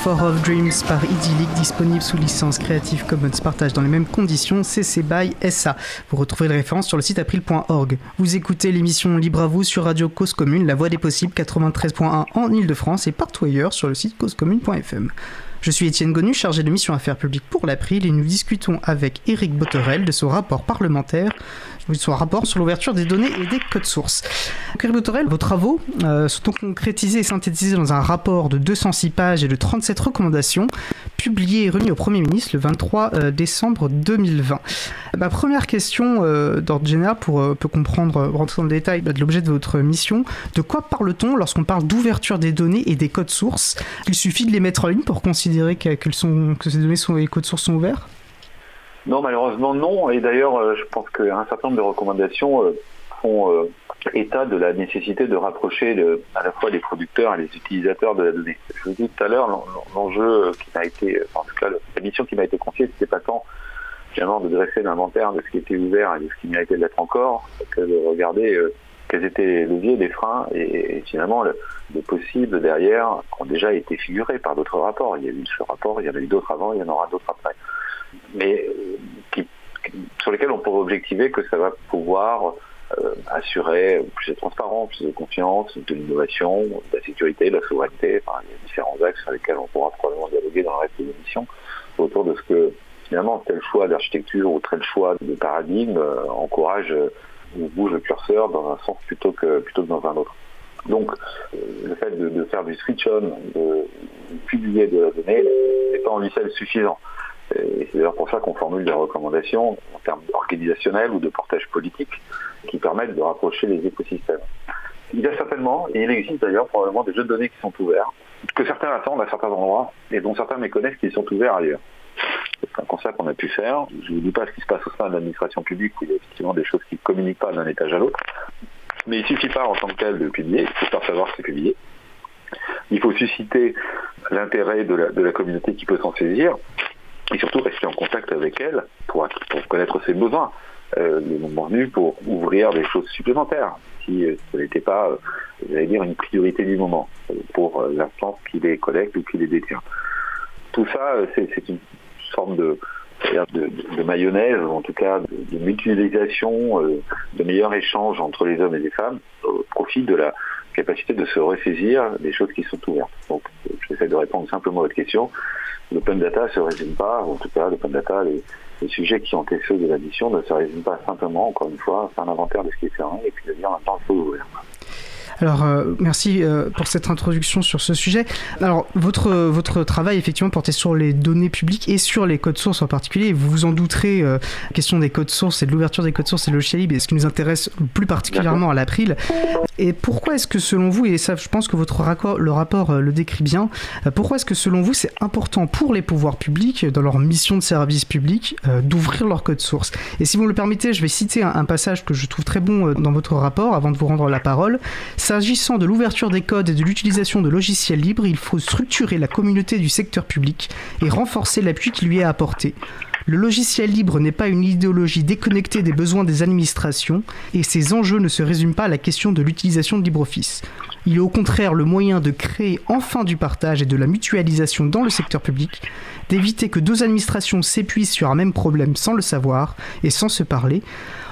Four of Dreams par Idyllic, disponible sous licence Creative Commons partage dans les mêmes conditions CC BY SA. Vous retrouvez les références sur le site april.org. Vous écoutez l'émission Libre à vous sur Radio Cause Commune, la voix des possibles 93.1 en Ile-de-France et partout ailleurs sur le site causecommune.fm. Je suis Étienne Gonu, chargé de mission affaires publiques pour l'April et nous discutons avec Éric Botorel de son rapport parlementaire son rapport sur l'ouverture des données et des codes sources. Éric Botorel, vos travaux euh, sont concrétisés et synthétisés dans un rapport de 206 pages et de 37 recommandations, publié et remis au Premier ministre le 23 euh, décembre 2020. Ma première question euh, d'ordre général pour comprendre, rentrer dans le détail bah, de l'objet de votre mission, de quoi parle-t-on lorsqu'on parle d'ouverture des données et des codes sources? Il suffit de les mettre en ligne pour considérer que, sont, que ces données sont, et codes sources sont ouverts? Non, malheureusement non. Et d'ailleurs, je pense qu'un certain nombre de recommandations font état de la nécessité de rapprocher à la fois les producteurs et les utilisateurs de la donnée. Je vous dis tout à l'heure, l'enjeu qui m'a été, en tout cas la mission qui m'a été confiée, c'était pas tant finalement de dresser l'inventaire de ce qui était ouvert et de ce qui méritait d'être encore, que de regarder euh, quels étaient les leviers, les freins et, finalement le, possible derrière ont déjà été figurés par d'autres rapports. Il y a eu ce rapport, il y en a eu d'autres avant, il y en aura d'autres après. Mais euh, sur lesquels on pourrait objectiver que ça va pouvoir euh, assurer plus de transparence, plus de confiance, de l'innovation, de la sécurité, de la souveraineté. Enfin, il y a différents axes sur lesquels on pourra probablement dialoguer dans le reste de l'émission autour de ce que finalement tel choix d'architecture ou tel choix de paradigme euh, encourage ou bouge le curseur dans un sens plutôt que plutôt dans un autre. Donc le fait de, faire du switch on, de, publier de la donnée, n'est pas en lui seul suffisant. Et c'est d'ailleurs pour ça qu'on formule des recommandations en termes organisationnels ou de portage politique qui permettent de rapprocher les écosystèmes. Il y a certainement, et il existe d'ailleurs probablement des jeux de données qui sont ouverts, que certains attendent à certains endroits et dont certains méconnaissent qu'ils sont ouverts ailleurs. C'est un constat qu'on a pu faire. Je ne vous dis pas ce qui se passe au sein de l'administration publique où il y a effectivement des choses qui ne communiquent pas d'un étage à l'autre. Mais il ne suffit pas en tant que tel de publier, il faut faire savoir ce qui est publié. Il faut susciter l'intérêt de la, communauté qui peut s'en saisir et surtout rester en contact avec elle pour, connaître ses besoins euh, le moment venu pour ouvrir des choses supplémentaires si euh, ce n'était pas, euh, j'allais dire, une priorité du moment euh, pour l'instance qui les collecte ou qui les détient. Tout ça, c'est une forme de, de, mayonnaise, en tout cas de, mutualisation, de meilleur échange entre les hommes et les femmes, au profit de la capacité de se ressaisir des choses qui sont ouvertes. Donc, j'essaie de répondre simplement à votre question. L'open data ne se résume pas, en tout cas, l'open data, les, sujets qui ont été ceux de la mission ne se résument pas simplement, encore une fois, à faire un inventaire de ce qui est fait et puis de dire maintenant il faut ouvrir. Alors, euh, merci euh, pour cette introduction sur ce sujet. Alors, votre, votre travail, effectivement, portait sur les données publiques et sur les codes sources en particulier. Vous vous en douterez, euh, la question des codes sources et de l'ouverture des codes sources et le logiciel libre est ce qui nous intéresse plus particulièrement à l'April. Et pourquoi est-ce que, selon vous, et ça, je pense que votre le rapport le décrit bien, pourquoi est-ce que, selon vous, c'est important pour les pouvoirs publics, dans leur mission de service public, d'ouvrir leurs codes sources? Et si vous me le permettez, je vais citer un passage que je trouve très bon dans votre rapport, avant de vous rendre la parole. S'agissant de l'ouverture des codes et de l'utilisation de logiciels libres, il faut structurer la communauté du secteur public et renforcer l'appui qui lui est apporté. Le logiciel libre n'est pas une idéologie déconnectée des besoins des administrations et ses enjeux ne se résument pas à la question de l'utilisation de LibreOffice. Il est au contraire le moyen de créer enfin du partage et de la mutualisation dans le secteur public, d'éviter que deux administrations s'épuisent sur un même problème sans le savoir et sans se parler,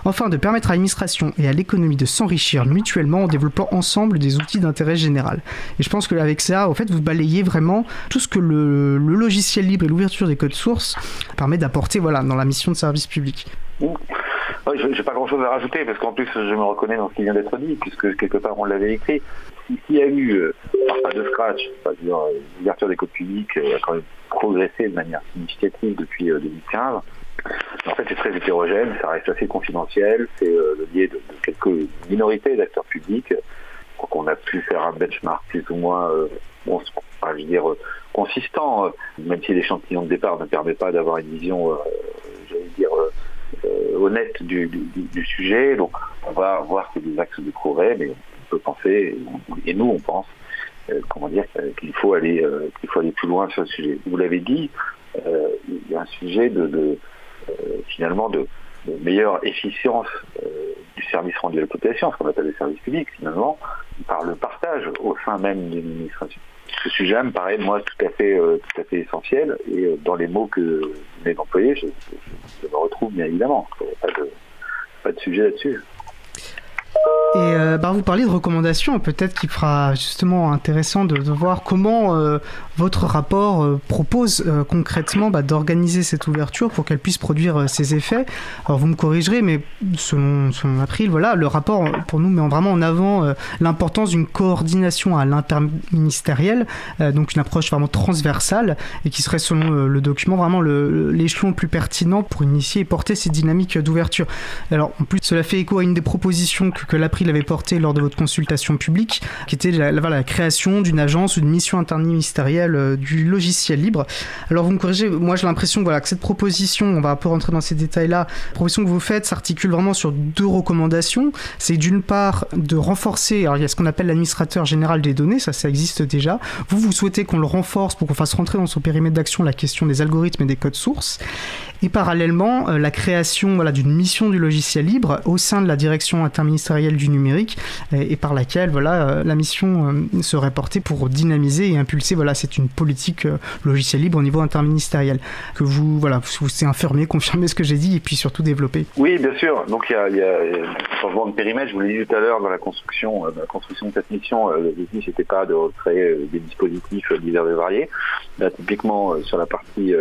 enfin de permettre à l'administration et à l'économie de s'enrichir mutuellement en développant ensemble des outils d'intérêt général. Et je pense qu'avec ça, en fait, vous balayez vraiment tout ce que le, logiciel libre et l'ouverture des codes sources permet d'apporter voilà, dans la mission de service public. je n'ai pas grand-chose à rajouter parce qu'en plus je me reconnais dans ce qui vient d'être dit puisque quelque part on l'avait écrit. S'il y a eu, euh, pas de scratch, euh, l'ouverture des codes publics euh, a quand même progressé de manière significative depuis 2015. En fait, c'est très hétérogène, ça reste assez confidentiel, c'est euh, le lié de, quelques minorités d'acteurs publics. Donc on a pu faire un benchmark plus ou moins, euh, bon, je veux dire, euh, consistant, même si l'échantillon de départ ne permet pas d'avoir une vision, j'allais dire, honnête du, sujet. Donc on va voir que des axes de progrès, mais on peut penser, et nous on pense, comment dire, qu'il faut aller, qu'il faut aller plus loin sur le sujet. Vous l'avez dit, il y a un sujet de euh, finalement de, meilleure efficience euh, du service rendu à la population, ce qu'on appelle le service public finalement, par le partage au sein même d'une administration. Ce sujet me paraît moi tout à fait, euh, tout à fait essentiel et dans les mots que vous venez d'employer, je, me retrouve bien évidemment. Pas de, pas de sujet là-dessus. Et euh, bah, vous parlez de recommandations, peut-être qu'il fera justement intéressant de, voir comment euh, votre rapport euh, propose concrètement bah, d'organiser cette ouverture pour qu'elle puisse produire ses effets. Alors vous me corrigerez, mais selon, selon April, voilà, le rapport pour nous met vraiment en avant l'importance d'une coordination à l'interministériel, donc une approche vraiment transversale et qui serait selon le, le document vraiment le- l'échelon le plus pertinent pour initier et porter ces dynamiques d'ouverture. Alors en plus cela fait écho à une des propositions que, que l'April avait portées lors de votre consultation publique, qui était la création d'une agence ou d'une mission interministérielle euh, du logiciel libre. Alors vous me corrigez, moi j'ai l'impression voilà, que cette proposition, on va un peu rentrer dans ces détails-là, la proposition que vous faites s'articule vraiment sur deux recommandations. C'est d'une part de renforcer, alors il y a ce qu'on appelle l'administrateur général des données, ça ça existe déjà. Vous, vous souhaitez qu'on le renforce pour qu'on fasse rentrer dans son périmètre d'action la question des algorithmes et des codes sources. Et parallèlement, euh, la création voilà, d'une mission du logiciel libre au sein de la direction interministérielle du numérique et, par laquelle voilà, euh, la mission euh, serait portée pour dynamiser et impulser voilà, c'est une politique euh, logiciel libre au niveau interministériel. Que vous, voilà, vous c'est infirmé, confirmez ce que j'ai dit et puis surtout développer. Oui, bien sûr. Donc il y a, un changement périmètre. Je vous l'ai dit tout à l'heure dans la construction, la construction de cette mission. but n'était pas de créer euh, des dispositifs divers et variés. Typiquement sur la partie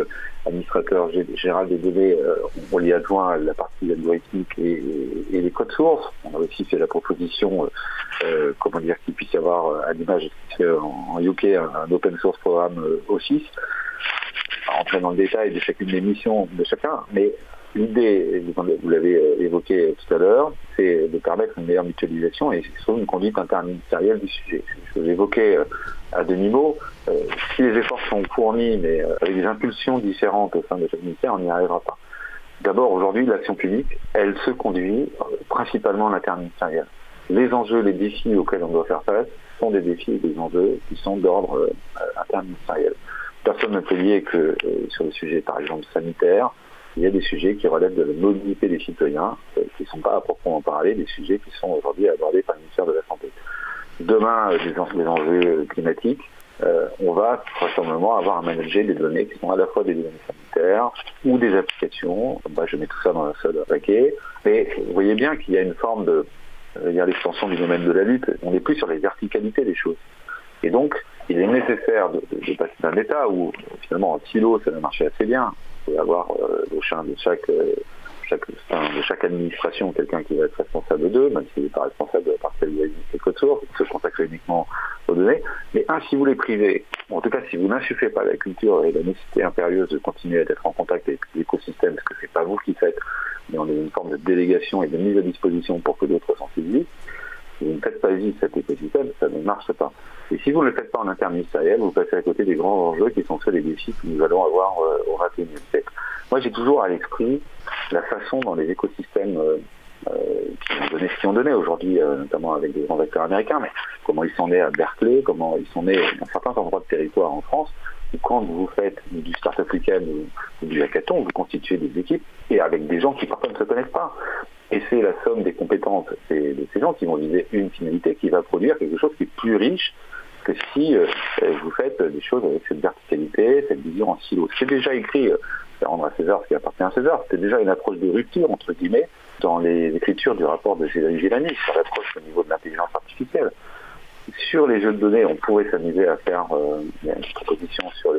administrateur gé- général des données, euh, on y adjoint la partie algorithmique et, et- les codes sources. On a aussi fait la proposition, euh, euh, comment dire, qu'il puisse y avoir euh, à l'image en, en UK un, open source programme O6 pas rentrer dans le détail de chacune des missions de chacun, mais l'idée, vous l'avez évoqué tout à l'heure, c'est de permettre une meilleure mutualisation et surtout une conduite interministérielle du sujet. Je l'évoquais euh, à demi-mot, si les efforts sont fournis, mais euh, avec des impulsions différentes au sein de chaque ministère, on n'y arrivera pas. D'abord, aujourd'hui, l'action publique, elle se conduit euh, principalement en interministériel. Les enjeux, les défis auxquels on doit faire face sont des défis des enjeux qui sont d'ordre euh, interministériel personne ne peut lier que euh, sur le sujet, par exemple, sanitaire, il y a des sujets qui relèvent de la mobilité des citoyens, euh, qui ne sont pas à proprement parler des sujets qui sont aujourd'hui abordés par le ministère de la Santé. Demain, euh, les enjeux climatiques, euh, on va vraisemblablement avoir à manager des données qui sont à la fois des données sanitaires ou des applications. Je mets tout ça dans un seul paquet. Mais vous voyez bien qu'il y a une forme de, euh, il y a l'extension du domaine de la lutte. On n'est plus sur les verticalités des choses. Et donc, il est nécessaire de, passer d'un état où, finalement, en silo, ça va marcher assez bien. Vous pouvez avoir euh, au sein de chaque, euh, chaque, de chaque administration quelqu'un qui va être responsable d'eux, même s'il n'est pas responsable de la partie source, il se consacrer uniquement aux données. Mais un, si vous les privez, en tout cas si vous n'insufflez pas la culture et la nécessité impérieuse de continuer à être en contact avec l'écosystème, parce que c'est pas vous qui faites, mais on est une forme de délégation et de mise à disposition pour que d'autres sensibilisent, si vous ne faites pas vivre cet écosystème, ça ne marche pas. Et si vous ne le faites pas en interministériel, vous passez à côté des grands enjeux qui sont ceux des défis que nous allons avoir euh, au 21e siècle. Moi, j'ai toujours à l'esprit la façon dont les écosystèmes euh, euh, qui ont donné ce qu'ils ont donné aujourd'hui, notamment avec des grands acteurs américains, mais comment ils sont nés à Berkeley, comment ils sont nés dans certains endroits de territoire en France, quand vous faites du Startup ou du hackathon, vous constituez des équipes et avec des gens qui parfois ne se connaissent pas. Et c'est la somme des compétences de ces gens qui vont viser une finalité qui va produire quelque chose qui est plus riche que si euh, euh, vous faites des choses avec cette verticalité, cette vision en silo. C'est déjà écrit, euh, c'est rendre à César ce qui appartient à César, c'était déjà une approche de rupture, entre guillemets, dans les écritures du rapport de Cédric Villani sur l'approche au niveau de l'intelligence artificielle. Sur les jeux de données, on pourrait s'amuser à faire euh, une proposition sur,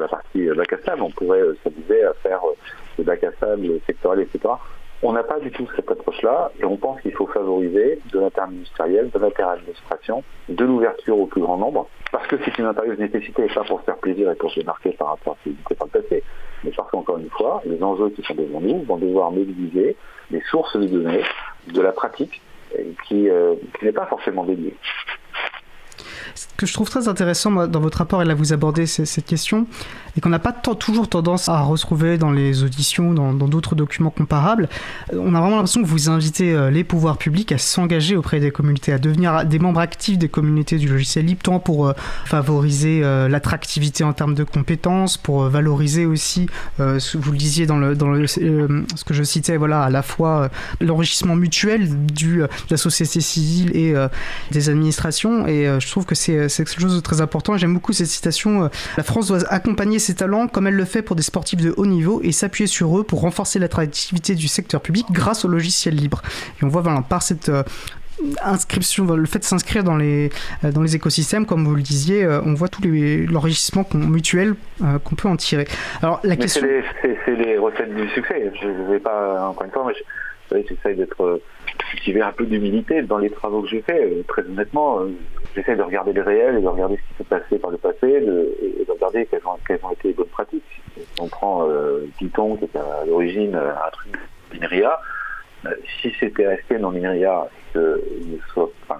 la partie euh, bac à sable, on pourrait euh, s'amuser à faire euh, des bacs à sable sectoriels, etc. On n'a pas du tout cette approche-là et on pense qu'il faut favoriser de l'interministériel, de l'interadministration, de l'ouverture au plus grand nombre, parce que c'est une impérieuse nécessité et pas pour se faire plaisir et pour se marquer par rapport à ce qui était par le passé, mais parce qu'encore une fois, les enjeux qui sont devant nous vont devoir mobiliser des sources de données, de la pratique, qui, euh, qui n'est pas forcément dédiée. Ce que je trouve très intéressant dans votre rapport, et là vous abordez cette question, et qu'on n'a pas toujours tendance à retrouver dans les auditions, dans d'autres documents comparables, euh, on a vraiment l'impression que vous invitez euh, les pouvoirs publics à s'engager auprès des communautés, à devenir des membres actifs des communautés du logiciel libre, tant pour euh, favoriser l'attractivité en termes de compétences, pour valoriser aussi, vous le disiez dans, le, ce que je citais, voilà, à la fois l'enrichissement mutuel du, de la société civile et des administrations, et je trouve que c'est c'est quelque chose de très important. J'aime beaucoup cette citation. La France doit accompagner ses talents comme elle le fait pour des sportifs de haut niveau et s'appuyer sur eux pour renforcer l'attractivité du secteur public grâce au logiciel libre. Et on voit voilà, par cette inscription, le fait de s'inscrire dans les, euh, dans les écosystèmes, comme vous le disiez, euh, on voit tous les l'enrichissement mutuel euh, qu'on peut en tirer. Alors la question, c'est les, recettes du succès. Je ne vais pas encore une fois, mais j'essaie d'être cultiver un peu d'humilité dans les travaux que j'ai faits. Très honnêtement, j'essaie de regarder le réel et de regarder ce qui s'est passé par le passé de, et de regarder quelles ont, été les bonnes pratiques. On prend Python, qui est à l'origine un truc d'INRIA, si c'était resté dans l'INRIA que,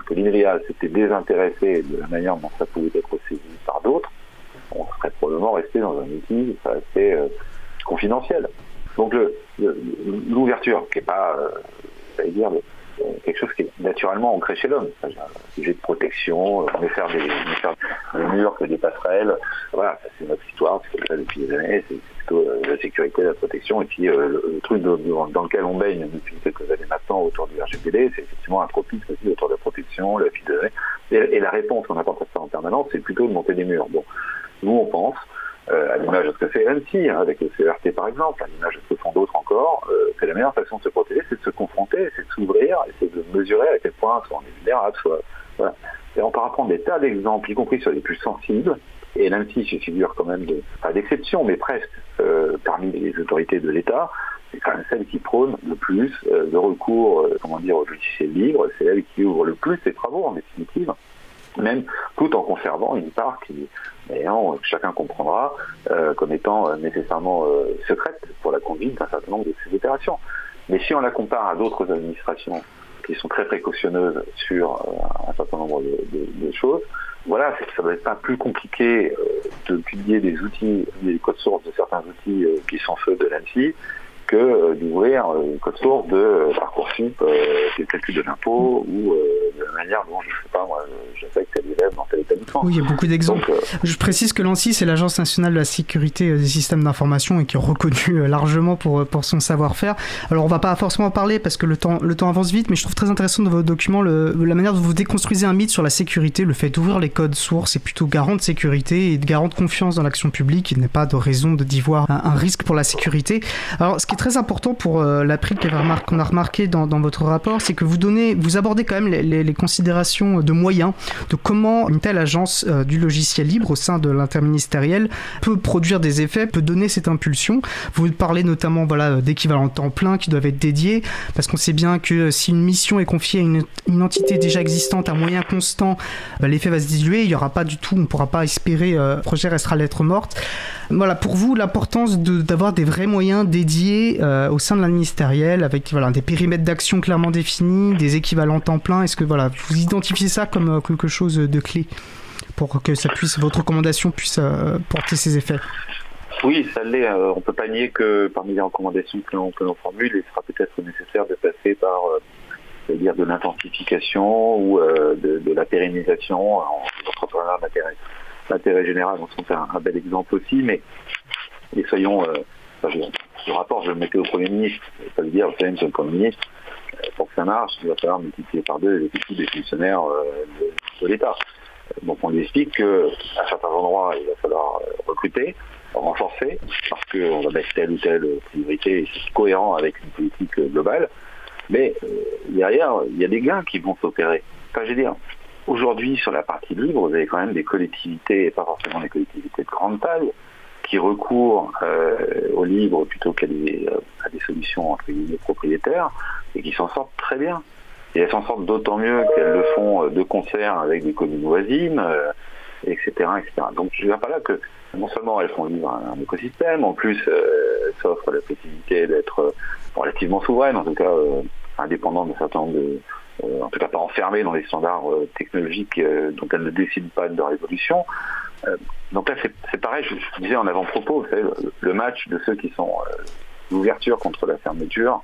que l'INRIA s'était désintéressé de la manière dont ça pouvait être saisi par d'autres, on serait probablement resté dans un outil assez euh, confidentiel. Donc l'ouverture, qui n'est pas, euh, dire, euh, quelque chose qui est naturellement ancré chez l'homme. Un sujet de protection, on met faire des, faire des murs, des passerelles. Voilà, c'est notre histoire, c'est comme ça depuis des années, c'est plutôt la sécurité, la protection. Et puis le, truc dans lequel on baigne depuis quelques années maintenant autour du RGPD, c'est effectivement un tropisme aussi autour de la protection, la vie de et, et la réponse qu'on apporte à ça en permanence, c'est plutôt de monter des murs. Bon, nous on pense euh, à l'image de ce que fait l'ANSI, hein, avec le CRT par exemple, à l'image de ce que font d'autres encore, euh, c'est la meilleure façon de se protéger, c'est de se confronter, c'est de s'ouvrir, c'est de mesurer à quel point soit on est vulnérable, soit... Et on peut apprendre des tas d'exemples, y compris sur les plus sensibles, et l'ANSI se figure quand même, de, pas d'exception, mais presque, euh, parmi les autorités de l'État, c'est quand même celle qui prône le plus de recours, comment dire, au logiciel libre, c'est elle qui ouvre le plus ses travaux en définitive même tout en conservant une part qui, chacun comprendra, euh, comme étant euh, nécessairement euh, secrète pour la conduite d'un certain nombre de ces opérations. Mais si on la compare à d'autres administrations qui sont très précautionneuses sur un certain nombre de, choses, voilà, ça ne va être pas plus compliqué de publier des outils, des codes sources de certains outils qui sont ceux de l'ANSI, que d'ouvrir le code source de Parcoursup, du calcul de l'impôt ou de la manière dont, je ne sais pas, moi, j'affecte tel élève dans tel établissement. Oui, il y a beaucoup d'exemples. je précise que l'ANSI, c'est l'Agence nationale de la sécurité des systèmes d'information et qui est reconnue largement pour, pour son savoir-faire. Alors, on va pas forcément en parler parce que le temps, le temps avance vite, mais je trouve très intéressant dans vos documents le, la manière dont vous déconstruisez un mythe sur la sécurité, le fait d'ouvrir les codes sources est plutôt garant de sécurité et de garant de confiance dans l'action publique. Il n'est pas de raison d'y voir un, risque pour la sécurité. Alors, ce qui est très important pour euh, l'April qu'on a remarqué dans, votre rapport, c'est que vous donnez, vous abordez quand même les, considérations de moyens, de comment une telle agence euh, du logiciel libre au sein de l'interministériel peut produire des effets, peut donner cette impulsion. Vous parlez notamment voilà, d'équivalents temps plein qui doivent être dédiés, parce qu'on sait bien que si une mission est confiée à une, entité déjà existante à moyen constant, bah, l'effet va se diluer, il n'y aura pas du tout, on ne pourra pas espérer, euh, le projet restera lettre morte. Voilà, pour vous, l'importance d'avoir des vrais moyens dédiés euh, au sein de l'administériel, avec voilà, des périmètres d'action clairement définis, des équivalents temps plein, est-ce que voilà, vous identifiez ça comme euh, quelque chose de clé pour que ça puisse, votre recommandation puisse euh, porter ses effets? Oui, ça l'est. on ne peut pas nier que parmi les recommandations que l'on, formule, il sera peut-être nécessaire de passer par dire de l'intensification ou de, la pérennisation en entrepreneur d'intérêt l'intérêt général en sont un, un, bel exemple aussi, mais et soyons, euh, ce rapport, je le mettais au Premier ministre, pas le dire, vous savez, monsieur le Premier ministre, euh, pour que ça marche, il va falloir multiplier par deux les effectifs des fonctionnaires euh, de, l'État. Donc on lui explique qu'à certains endroits, il va falloir recruter, renforcer, parce qu'on va mettre telle ou telle priorité, cohérent avec une politique globale. Mais derrière, il y a des gains qui vont s'opérer. Enfin, je dire, Aujourd'hui, sur la partie libre, vous avez quand même des collectivités, et pas forcément des collectivités de grande taille, qui recourent euh, au libre plutôt qu'à des, euh, des, solutions entre guillemets propriétaires, et qui s'en sortent très bien. Et elles s'en sortent d'autant mieux qu'elles le font euh, de concert avec des communes voisines, etc., etc. Donc je ne viens pas là que non seulement elles font vivre un, écosystème, en plus elles s'offrent la possibilité d'être relativement souveraines, en tout cas indépendantes d'un certain nombre de euh, en tout cas pas enfermées dans les standards euh, technologiques euh, dont elles ne décident pas de leur évolution. donc là, c'est pareil, je, disais en avant-propos, le, match de ceux qui sont l'ouverture contre la fermeture,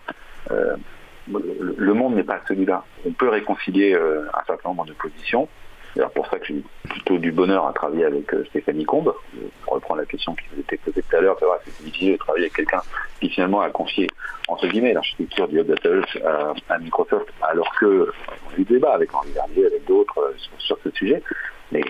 le, monde n'est pas celui-là. On peut réconcilier un certain nombre de positions, c'est pour ça que j'ai plutôt du bonheur à travailler avec euh, Stéphanie Combe. Pour reprendre la question qui vous était posée tout à l'heure, c'est difficile de travailler avec quelqu'un qui finalement a confié, entre guillemets, l'architecture du Hub Data à, Microsoft, alors que on a eu débat avec Henri Vernier, avec d'autres euh, sur, ce sujet. Mais,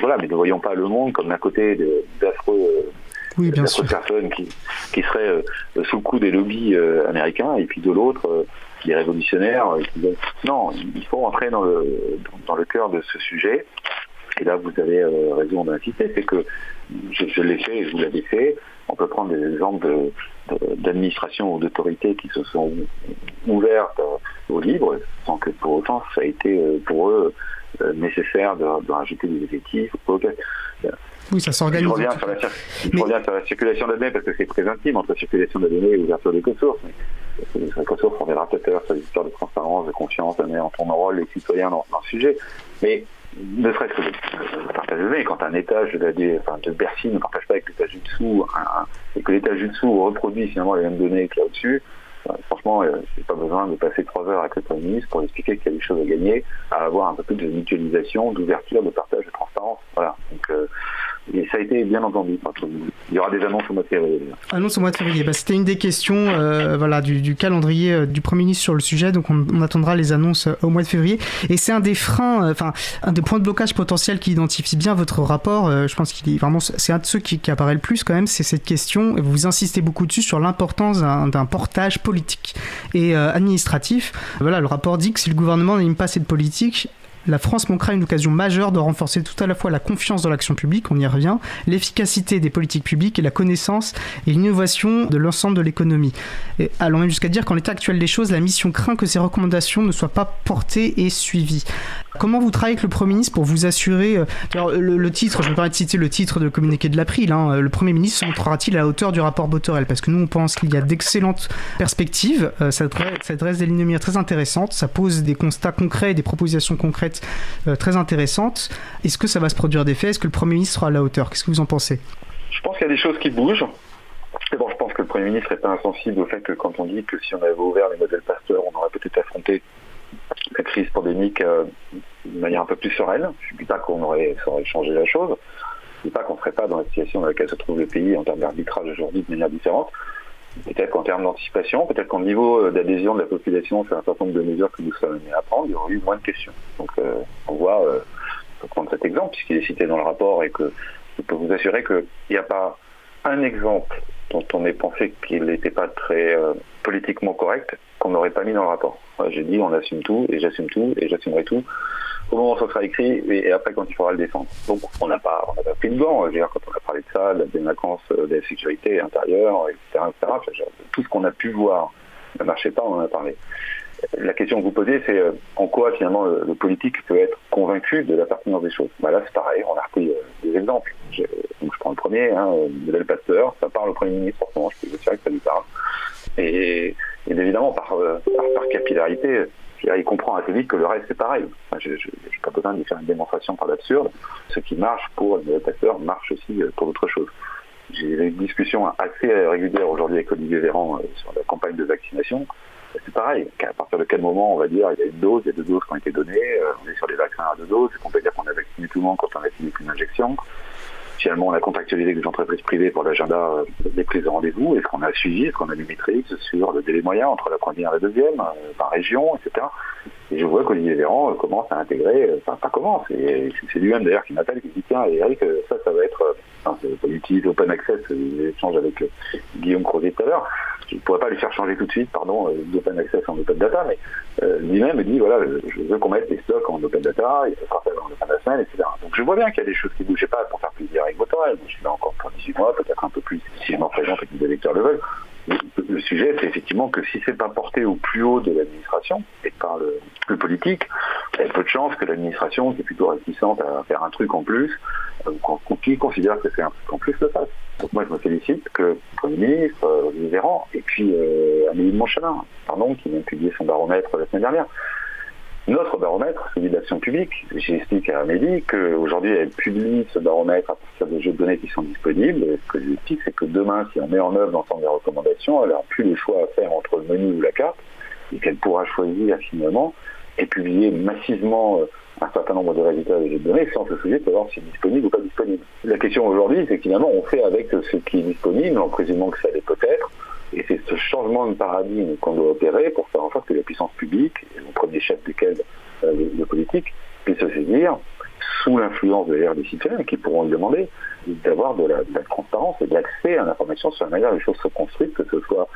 voilà, mais ne voyons pas le monde comme d'un côté d'affreux oui, personnes qui, qui seraient sous le coup des lobbies américains, et puis de l'autre, les révolutionnaires. Non, il faut entrer dans le, dans, le cœur de ce sujet. Et là, vous avez raison d'insister, c'est que je, l'ai fait et vous l'avez fait. On peut prendre des exemples d'administration ou d'autorités qui se sont ouvertes au libre, sans que pour autant ça a été pour eux euh, nécessaire de, rajouter des effectifs. Oui, ça s'organise. Je reviens, sur la, sur la circulation de données parce que c'est très intime entre circulation de données et ouverture des. Mais les on verra peut-être sur l'histoire de transparence, de confiance, en ton rôle les citoyens dans, dans, le sujet. Mais ne serait-ce que le partage de quand un étage de, enfin, de Bercy ne partage pas avec l'étage du dessous, et que l'étage du dessous reproduit finalement les mêmes données que là-dessus, euh, franchement, euh, j'ai pas besoin de passer trois heures avec le Premier ministre pour expliquer qu'il y a des choses à gagner, à avoir un peu plus de mutualisation, d'ouverture, de partage, de transparence. Voilà. Euh, et ça a été bien entendu. Il y aura des annonces au mois de février. Annonce au mois de février. Bah, C'était une des questions euh, voilà, du, calendrier euh, du Premier ministre sur le sujet. Donc on, attendra les annonces euh, au mois de février. Et c'est un des freins, enfin un des points de blocage potentiels qui identifie bien votre rapport. je pense qu'il est vraiment, c'est un de ceux qui, apparaît le plus quand même. C'est cette question. Vous insistez beaucoup dessus sur l'importance d'un portage politique et administratif. Voilà, le rapport dit que si le gouvernement n'anime pas cette politique, la France manquera une occasion majeure de renforcer tout à la fois la confiance dans l'action publique, on y revient, l'efficacité des politiques publiques et la connaissance et l'innovation de l'ensemble de l'économie. Allons même jusqu'à dire qu'en l'état actuel des choses, la mission craint que ces recommandations ne soient pas portées et suivies. Comment vous travaillez avec le Premier ministre pour vous assurer... Euh, le, titre, je me permets de citer le titre de communiqué de l'April, hein, le Premier ministre se montrera-t-il à la hauteur du rapport Botorel? Parce que nous, on pense qu'il y a d'excellentes perspectives, euh, ça, dresse, des lignes très intéressantes, ça pose des constats concrets, des propositions concrètes euh, très intéressantes. Est-ce que ça va se produire des faits? Est-ce que le Premier ministre sera à la hauteur? Qu'est-ce que vous en pensez? Je pense qu'il y a des choses qui bougent. Bon, je pense que le Premier ministre n'est pas insensible au fait que quand on dit que si on avait ouvert les modèles Pasteur, on aurait peut-être affronté la crise pandémique euh, de manière un peu plus sereine. Je ne dis pas qu'on aurait, changé la chose. Je ne dis pas qu'on ne serait pas dans la situation dans laquelle se trouve le pays en termes d'arbitrage aujourd'hui de manière différente. Peut-être qu'en termes d'anticipation, peut-être qu'en niveau euh, d'adhésion de la population sur un certain nombre de mesures que nous sommes amenés à prendre, il y aurait eu moins de questions. Donc euh, on voit, on peut prendre cet exemple puisqu'il est cité dans le rapport et que je peux vous assurer qu'il n'y a pas un exemple dont on ait pensé qu'il n'était pas très politiquement correct qu'on n'aurait pas mis dans le rapport. J'ai dit on assume tout et j'assume tout et j'assumerai tout au moment où ça sera écrit et, après quand il faudra le défendre. Donc on n'a pas, pas pris de gants. Je quand on a parlé de ça, de la délinquance, euh, de la sécurité intérieure, etc., tout ce qu'on a pu voir ne marchait pas, on en a parlé. La question que vous posez, c'est euh, en quoi finalement le, politique peut être convaincu de la pertinence des choses? Bah là, c'est pareil, on a repris euh, des exemples. Je, donc je prends le premier, hein, modèle Pasteur, ça parle au Premier ministre, forcément, je peux vous assurer que ça lui parle. Et, évidemment, par, par capillarité, il comprend assez vite que le reste c'est pareil. je n'ai pas besoin de faire une démonstration par l'absurde. Ce qui marche pour les acteurs marche aussi euh, pour d'autres choses. J'ai eu une discussion assez régulière aujourd'hui avec Olivier Véran euh, sur la campagne de vaccination. C'est pareil, à partir de quel moment on va dire il y a une dose, il y a deux doses qui ont été données, euh, on est sur des vaccins à deux doses, qu'on peut dire qu'on a vacciné tout le monde quand on a fini qu'une injection Finalement, on a contractualisé des entreprises privées pour l'agenda euh, des prises de rendez-vous. Est-ce qu'on a suivi, est-ce qu'on a du maîtrise sur le délai moyen entre la première et la deuxième, euh, par région, etc. Et je vois qu'Olivier Véran euh, commence à intégrer, enfin pas commence, et c'est lui-même d'ailleurs qui m'appelle, qui dit tiens Eric, ça, ça va être, enfin, il utilise Open Access, l'échange avec Guillaume Crozet tout à l'heure, je ne pourrais pas lui faire changer tout de suite, pardon, d'Open Access en Open Data, mais lui-même me dit voilà, je veux qu'on mette les stocks en Open Data, il sera fait en Open Data, etc. Donc je vois bien qu'il y a des choses qui ne bougeaient pas pour faire plaisir avec Botorel, je suis là encore pour 18 mois, peut-être un peu plus si je m'en présente et que les électeurs le veulent. Le sujet, c'est effectivement que si c'est pas porté au plus haut de l'administration et par le, politique, il y a peu de chances que l'administration, qui est plutôt réticente à faire un truc en plus, euh, qui considère que c'est un truc en plus, le fasse. Donc moi, je me félicite que le Premier ministre, euh, Véran, et puis euh, Amélie Montchalin, pardon, qui vient de publier son baromètre la semaine dernière, notre baromètre, celui de l'action publique, j'explique à Amélie qu'aujourd'hui elle publie ce baromètre à partir des jeux de données qui sont disponibles. Ce que j'explique, c'est que demain, si on met en œuvre l'ensemble des recommandations, elle n'aura plus le choix à faire entre le menu ou la carte, et qu'elle pourra choisir finalement et publier massivement euh, un certain nombre de résultats des jeux de données sans se soucier de savoir si c'est disponible ou pas disponible. La question aujourd'hui, c'est que finalement, on fait avec ce qui est disponible, en présumant que ça l'est peut-être, et c'est ce changement de paradigme qu'on doit opérer pour faire en sorte que la puissance publique, le premier chef duquel euh, le, politique, puisse se dire sous l'influence d'ailleurs des citoyens qui pourront lui demander d'avoir de, la, transparence et de l'accès à l'information sur la manière dont les choses se construisent, que ce soit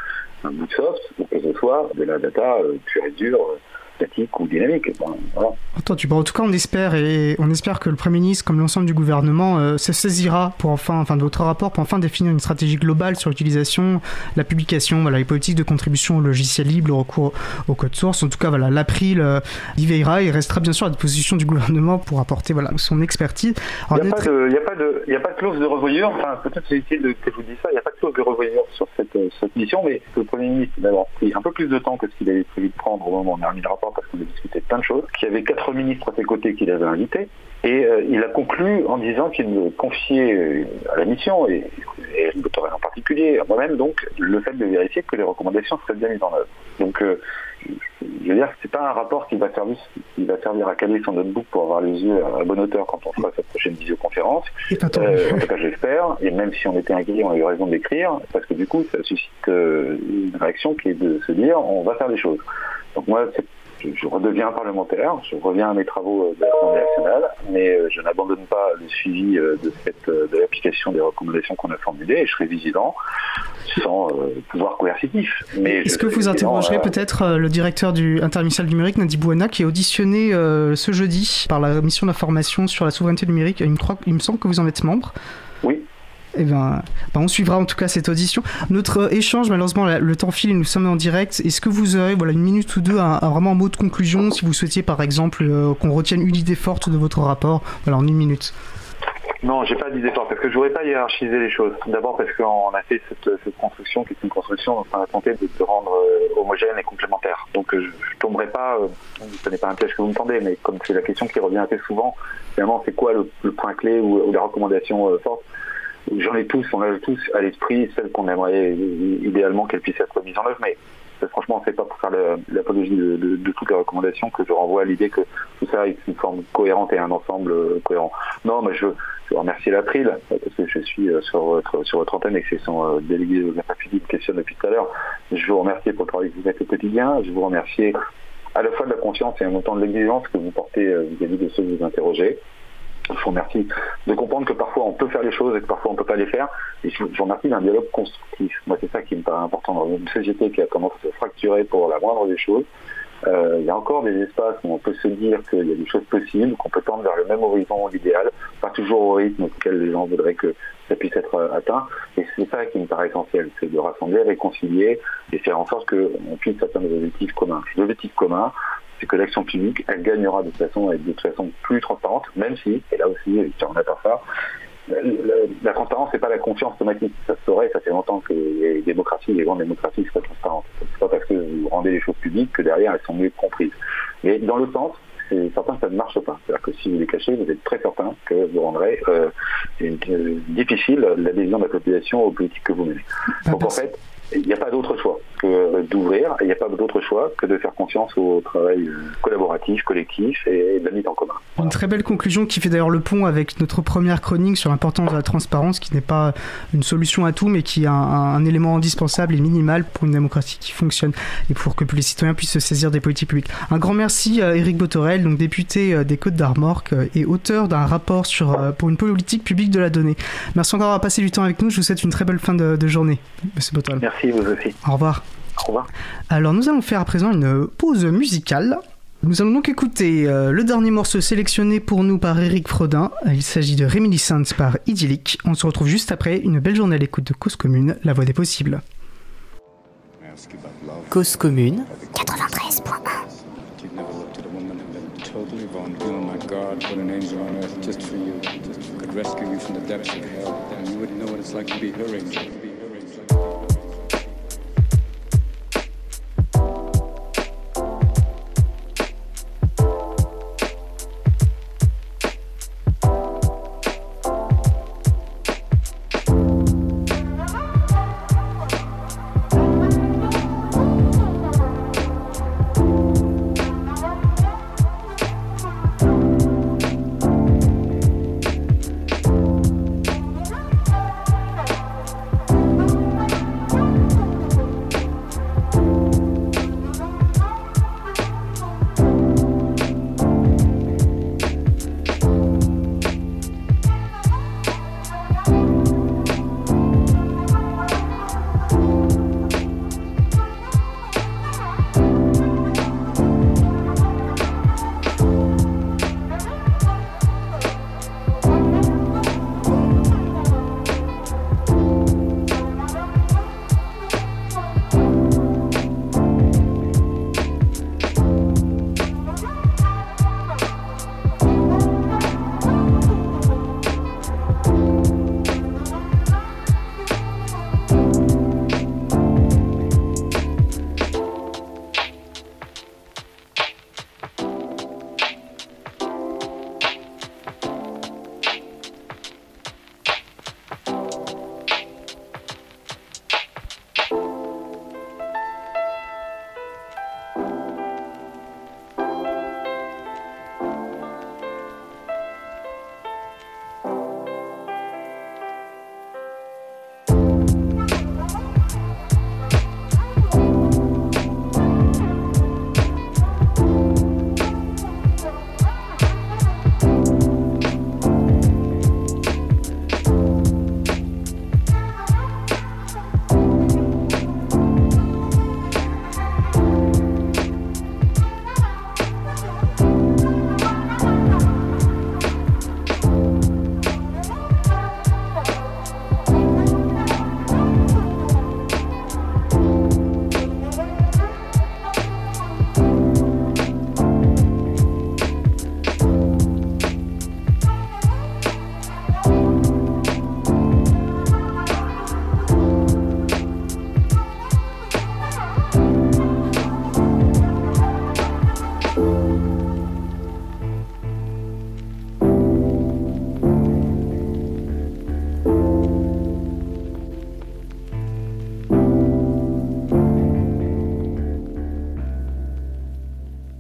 un bout de soft ou que ce soit de la data euh, pure et dure euh, statique ou dynamique. Attends, tu, en tout cas, on espère et on espère que le Premier ministre, comme l'ensemble du gouvernement, euh, se saisira pour enfin, enfin, de votre rapport pour enfin définir une stratégie globale sur l'utilisation, la publication, voilà, les politiques de contribution au logiciel libre, le recours au code source. En tout cas, voilà, l'April euh, y veillera et restera bien sûr à disposition du gouvernement pour apporter voilà son expertise. Il n'y a, a, pas de clause de revoyure. Enfin, peut-être c'est utile que je vous dise ça. Il n'y a pas de clause de revoyure sur cette, euh, cette mission, mais le Premier ministre d'avoir pris un peu plus de temps que ce qu'il avait prévu de prendre au moment où on a remis le rapport parce qu'on a discuté de plein de choses, qu'il y avait quatre ministres à ses côtés qu'il avait invités, et euh, il a conclu en disant qu'il me confiait euh, à la mission, et, et en particulier, à moi-même, donc, le fait de vérifier que les recommandations seraient bien mises en œuvre. Donc, euh, je veux dire que c'est pas un rapport qui va servir, qui va servir à caler son notebook pour avoir les yeux à la bonne hauteur quand on fera cette prochaine visioconférence. en tout cas, j'espère. Et même si on était inquiet, on a eu raison d'écrire, parce que du coup, ça suscite une réaction qui est de se dire, on va faire des choses. Donc moi, c'est je, redeviens parlementaire, je reviens à mes travaux de l'Assemblée nationale, mais euh, je n'abandonne pas le suivi euh, de, cette, euh, de l'application des recommandations qu'on a formulées et je serai vigilant sans pouvoir coercitif. Est-ce que vous interrogerez peut-être le directeur du interministériel numérique, Nadi Bouana, qui est auditionné ce jeudi par la mission d'information sur la souveraineté numérique il me, il me semble que vous en êtes membre. Oui, eh ben, ben, on suivra en tout cas cette audition. Notre échange, malheureusement, le temps file et nous sommes en direct. Est-ce que vous aurez voilà, une minute ou deux, vraiment un mot de conclusion, si vous souhaitiez par exemple euh, qu'on retienne une idée forte de votre rapport Voilà, en une minute? Non, j'ai pas d'idée forte parce que je voudrais pas hiérarchiser les choses. D'abord parce qu'on a fait cette, construction qui est une construction on a tenté de, rendre euh, homogène et complémentaire. Donc euh, je, ne tomberai pas, ce n'est pas un piège que vous me tendez, mais comme c'est la question qui revient assez souvent, finalement c'est quoi le, point clé ou, la recommandation forte? J'en ai tous, on a tous à l'esprit celle qu'on aimerait idéalement qu'elle puisse être mise en œuvre, mais franchement, c'est pas pour faire l'apologie de, toutes les recommandations que je renvoie à l'idée que tout ça est une forme cohérente et un ensemble euh, cohérent. Non, mais je, veux remercier l'April, parce que je suis euh, sur votre, antenne et que c'est son euh, délégué aux affaires publiques questionne depuis tout à l'heure. Je vous remercie pour le travail que vous faites au quotidien. Je vous remercie à la fois de la confiance et en même temps de l'exigence que vous portez vis-à-vis de ceux que vous interrogez je vous remercie de comprendre que parfois on peut faire les choses et que parfois on ne peut pas les faire. Et je vous remercie d'un dialogue constructif. Moi, c'est ça qui me paraît important dans une société qui a tendance à se fracturer pour la moindre des choses. Euh, il y a encore des espaces où on peut se dire qu'il y a des choses possibles, qu'on peut tendre vers le même horizon l'idéal, pas toujours au rythme auquel les gens voudraient que ça puisse être euh, atteint. Et c'est ça qui me paraît essentiel, c'est de rassembler, réconcilier et faire en sorte qu'on puisse atteindre des objectifs communs. L'objectif commun, c'est que l'action publique, elle gagnera de toute façon, de toute façon plus transparente, même si, et là aussi, on attend ça, la, transparence, c'est pas la confiance automatique. Ça se saurait, ça fait longtemps que les démocraties, les grandes démocraties sont transparentes. C'est pas parce que vous rendez les choses publiques que derrière elles sont mieux comprises. Mais dans le sens, c'est certain que ça ne marche pas. C'est-à-dire que si vous les cachez, vous êtes très certain que vous rendrez euh, difficile l'adhésion de la population aux politiques que vous menez. Donc en fait, il n'y a pas d'autre choix que d'ouvrir, il n'y a pas d'autre choix que de faire confiance au travail euh, collaboratif, collectif et de la mise en commun. Une très belle conclusion qui fait d'ailleurs le pont avec notre première chronique sur l'importance de la transparence, qui n'est pas une solution à tout, mais qui est un, élément indispensable et minimal pour une démocratie qui fonctionne et pour que les citoyens puissent se saisir des politiques publiques. Un grand merci à Éric Botorel, donc député euh, des Côtes d'Armor et auteur d'un rapport sur, euh, pour une politique publique de la donnée. Merci encore d'avoir passé du temps avec nous. Je vous souhaite une très belle fin de, de journée, Monsieur Botorel. Merci, Merci, vous aussi. Au revoir. Au revoir. Alors, nous allons faire à présent une pause musicale. Nous allons donc écouter euh, le dernier morceau sélectionné pour nous par Eric Frodin. Il s'agit de Réminiscence par Idyllique. On se retrouve juste après. Une belle journée à l'écoute de Cause Commune, la voix des possibles. Cause Commune 93.1 rescue you from the depths of hell, you wouldn't know what it's like to be her angel.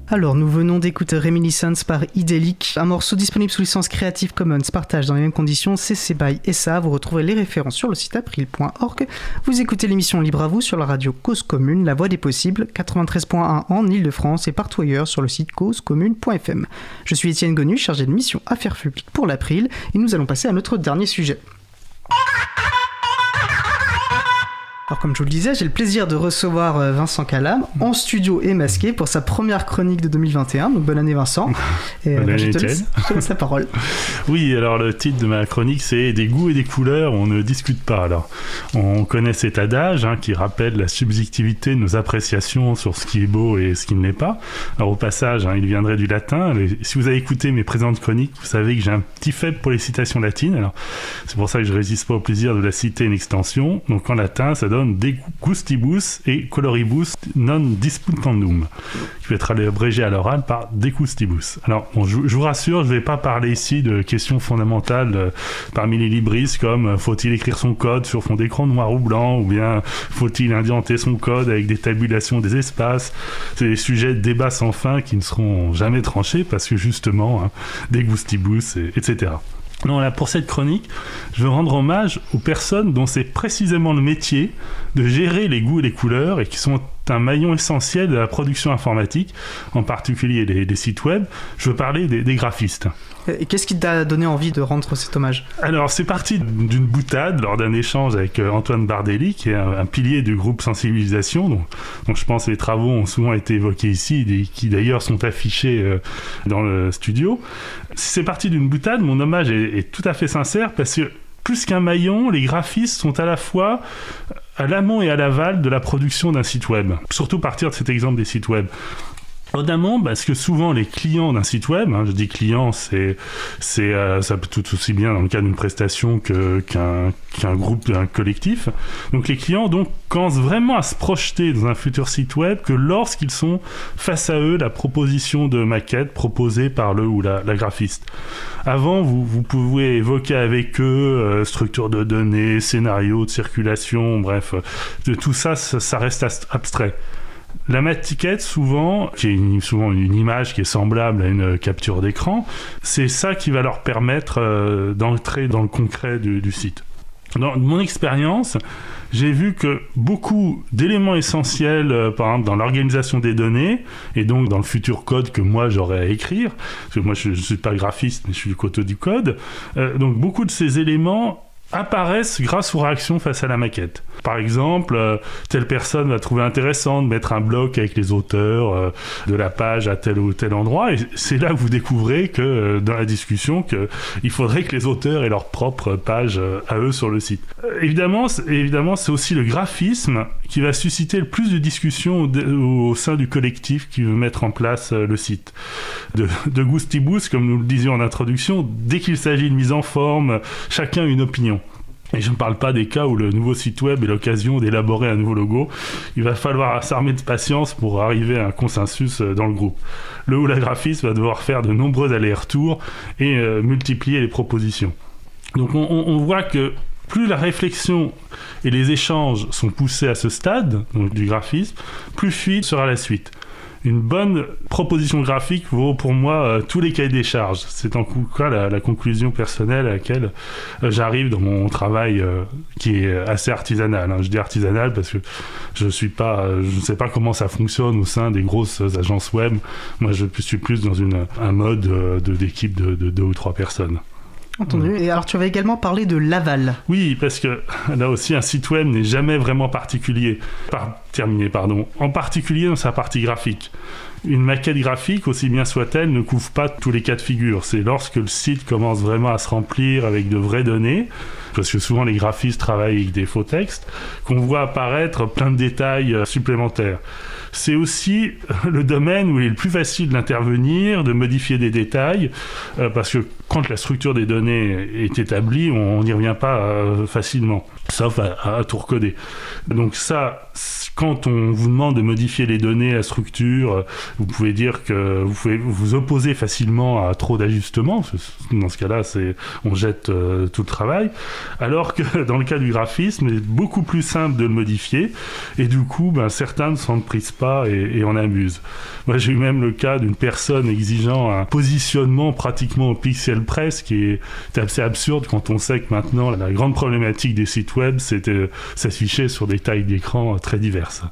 Alors, nous venons d'écouter Reminiscence par Idyllic, un morceau disponible sous licence Creative Commons, partage dans les mêmes conditions, CC BY ça. Vous retrouverez les références sur le site april.org. Vous écoutez l'émission Libre à vous sur la radio Cause Commune, la voix des possibles, 93.1 en Ile-de-France et partout ailleurs sur le site causecommune.fm. Je suis Étienne Gonu, chargé de mission Affaires publiques pour l'April, et nous allons passer à notre dernier sujet. Alors comme je vous le disais, j'ai le plaisir de recevoir euh, Vincent Calam en studio et masqué pour sa première chronique de 2021. Donc bonne année Vincent. Et, bonne euh, année, je, te laisse, je, te laisse, la parole. oui, alors le titre de ma chronique c'est Des goûts et des couleurs, on ne discute pas. Alors on connaît cet adage hein, qui rappelle la subjectivité de nos appréciations sur ce qui est beau et ce qui ne l'est pas. Alors au passage, hein, il viendrait du latin. Si vous avez écouté mes présentes chroniques, vous savez que j'ai un petit faible pour les citations latines. Alors c'est pour ça que je résiste pas au plaisir de la citer une extension. Donc en latin, ça donne de gustibus et coloribus non disputandum, qui peut être abrégé à l'oral par decustibus. Alors, je, vous rassure, je ne vais pas parler ici de questions fondamentales euh, parmi les libris comme euh, faut-il écrire son code sur fond d'écran noir ou blanc, ou bien faut-il indenter son code avec des tabulations des espaces? C'est des sujets de débat sans fin qui ne seront jamais tranchés parce que justement, hein, des gustibus, etc. Non, là, pour cette chronique, je veux rendre hommage aux personnes dont c'est précisément le métier de gérer les goûts et les couleurs et qui sont un maillon essentiel de la production informatique, en particulier des, sites web. Je veux parler des, graphistes. Et qu'est-ce qui t'a donné envie de rendre cet hommage Alors, c'est parti d'une boutade lors d'un échange avec euh, Antoine Bardelli, qui est un, pilier du groupe Sensibilisation, dont, je pense les travaux ont souvent été évoqués ici, et qui d'ailleurs sont affichés euh, dans le studio. C'est parti d'une boutade, mon hommage est, est tout à fait sincère, parce que plus qu'un maillon, les graphistes sont à la fois à l'amont et à l'aval de la production d'un site web. Surtout partir de cet exemple des sites web. En amont, parce que souvent les clients d'un site web, hein, je dis client, c'est, c'est, euh, ça peut tout aussi bien dans le cas d'une prestation que, qu'un, qu'un groupe, un collectif. Donc les clients donc commencent vraiment à se projeter dans un futur site web que lorsqu'ils sont face à eux la proposition de maquette proposée par le ou la, graphiste. Avant, vous, vous pouvez évoquer avec eux euh, structure de données, scénario de circulation, bref, de tout ça, ça reste abstrait. La maquette, souvent, qui est souvent une image qui est semblable à une capture d'écran, c'est ça qui va leur permettre euh, d'entrer dans le concret du, site. Dans mon expérience, j'ai vu que beaucoup d'éléments essentiels, euh, par exemple dans l'organisation des données, et donc dans le futur code que moi j'aurais à écrire, parce que moi je ne suis pas graphiste, mais je suis du côté du code, euh, donc beaucoup de ces éléments apparaissent grâce aux réactions face à la maquette. Par exemple, euh, telle personne va trouver intéressant de mettre un bloc avec les auteurs euh, de la page à tel ou tel endroit, et c'est là que vous découvrez que euh, dans la discussion qu'il faudrait que les auteurs aient leur propre page à eux sur le site. évidemment, évidemment, c'est aussi le graphisme qui va susciter le plus de discussions au, sein du collectif qui veut mettre en place le site. De, de Goustibous, comme nous le disions en introduction, dès qu'il s'agit de mise en forme, chacun une opinion. Et je ne parle pas des cas où le nouveau site web est l'occasion d'élaborer un nouveau logo. Il va falloir s'armer de patience pour arriver à un consensus euh, dans le groupe. Le ou la graphiste va devoir faire de nombreux allers-retours et euh, multiplier les propositions. Donc on, voit que plus la réflexion et les échanges sont poussés à ce stade du graphisme, plus fluide sera la suite une bonne proposition graphique vaut pour moi euh, tous les cahiers des charges. C'est en tout cas la, conclusion personnelle à laquelle euh, j'arrive dans mon travail euh, qui est assez artisanal. Hein. Je dis artisanal parce que je suis pas, je ne sais pas comment ça fonctionne au sein des grosses agences web. Moi, je suis plus dans un mode d'équipe de deux ou trois personnes. Entendu. Et alors tu avais également parlé de l'aval. Oui, parce que là aussi un site web n'est jamais vraiment particulier, par, terminé, pardon, en particulier dans sa partie graphique. Une maquette graphique, aussi bien soit-elle, ne couvre pas tous les cas de figure. C'est lorsque le site commence vraiment à se remplir avec de vraies données, parce que souvent les graphistes travaillent avec des faux textes, qu'on voit apparaître plein de détails euh, supplémentaires c'est aussi le domaine où il est le plus facile d'intervenir, de modifier des détails, euh, parce que quand la structure des données est établie, on n'y revient pas euh, facilement, sauf à, tout recoder. Donc ça, quand on vous demande de modifier les données à structure, vous pouvez dire que vous pouvez vous opposer facilement à trop d'ajustements. Dans ce cas-là, c'est on jette euh, tout le travail. Alors que dans le cas du graphisme, c'est beaucoup plus simple de le modifier. Et du coup, ben, certains ne s'en prisent pas et, et en amusent. Moi, j'ai eu même le cas d'une personne exigeant un positionnement pratiquement au pixel près, ce qui est assez absurde quand on sait que maintenant, la grande problématique des sites web, c'est de s'afficher sur des tailles d'écran très diverses.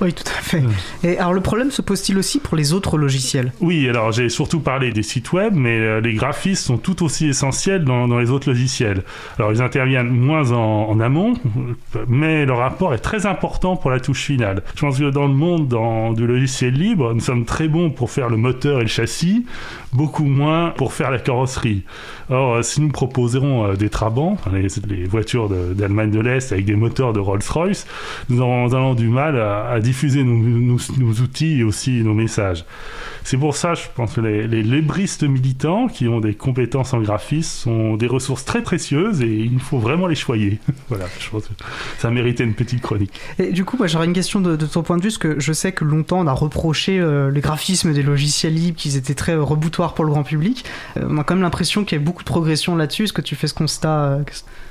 Oui, tout à fait. Et alors le problème se pose-t-il aussi pour les autres logiciels? Oui, alors j'ai surtout parlé des sites web, mais euh, les graphistes sont tout aussi essentiels dans, dans, les autres logiciels. Alors ils interviennent moins en, en, amont, mais leur rapport est très important pour la touche finale. Je pense que dans le monde dans, du logiciel libre, nous sommes très bons pour faire le moteur et le châssis, beaucoup moins pour faire la carrosserie. Or, euh, si nous proposerons euh, des Trabants, les, les voitures d'Allemagne de, de l'Est avec des moteurs de Rolls-Royce, nous nous aurons du mal à à diffuser nos, nos, nos, outils et aussi nos messages. C'est pour ça, je pense que les, les libristes militants qui ont des compétences en graphisme sont des ressources très précieuses et il faut vraiment les choyer. voilà, je pense que ça méritait une petite chronique. Et du coup, moi, j'aurais une question de, de, ton point de vue, parce que je sais que longtemps on a reproché euh, les graphismes des logiciels libres, qu'ils étaient très euh, reboutoirs pour le grand public. Euh, on a quand même l'impression qu'il y a beaucoup de progression là-dessus. Est-ce que tu fais ce constat euh,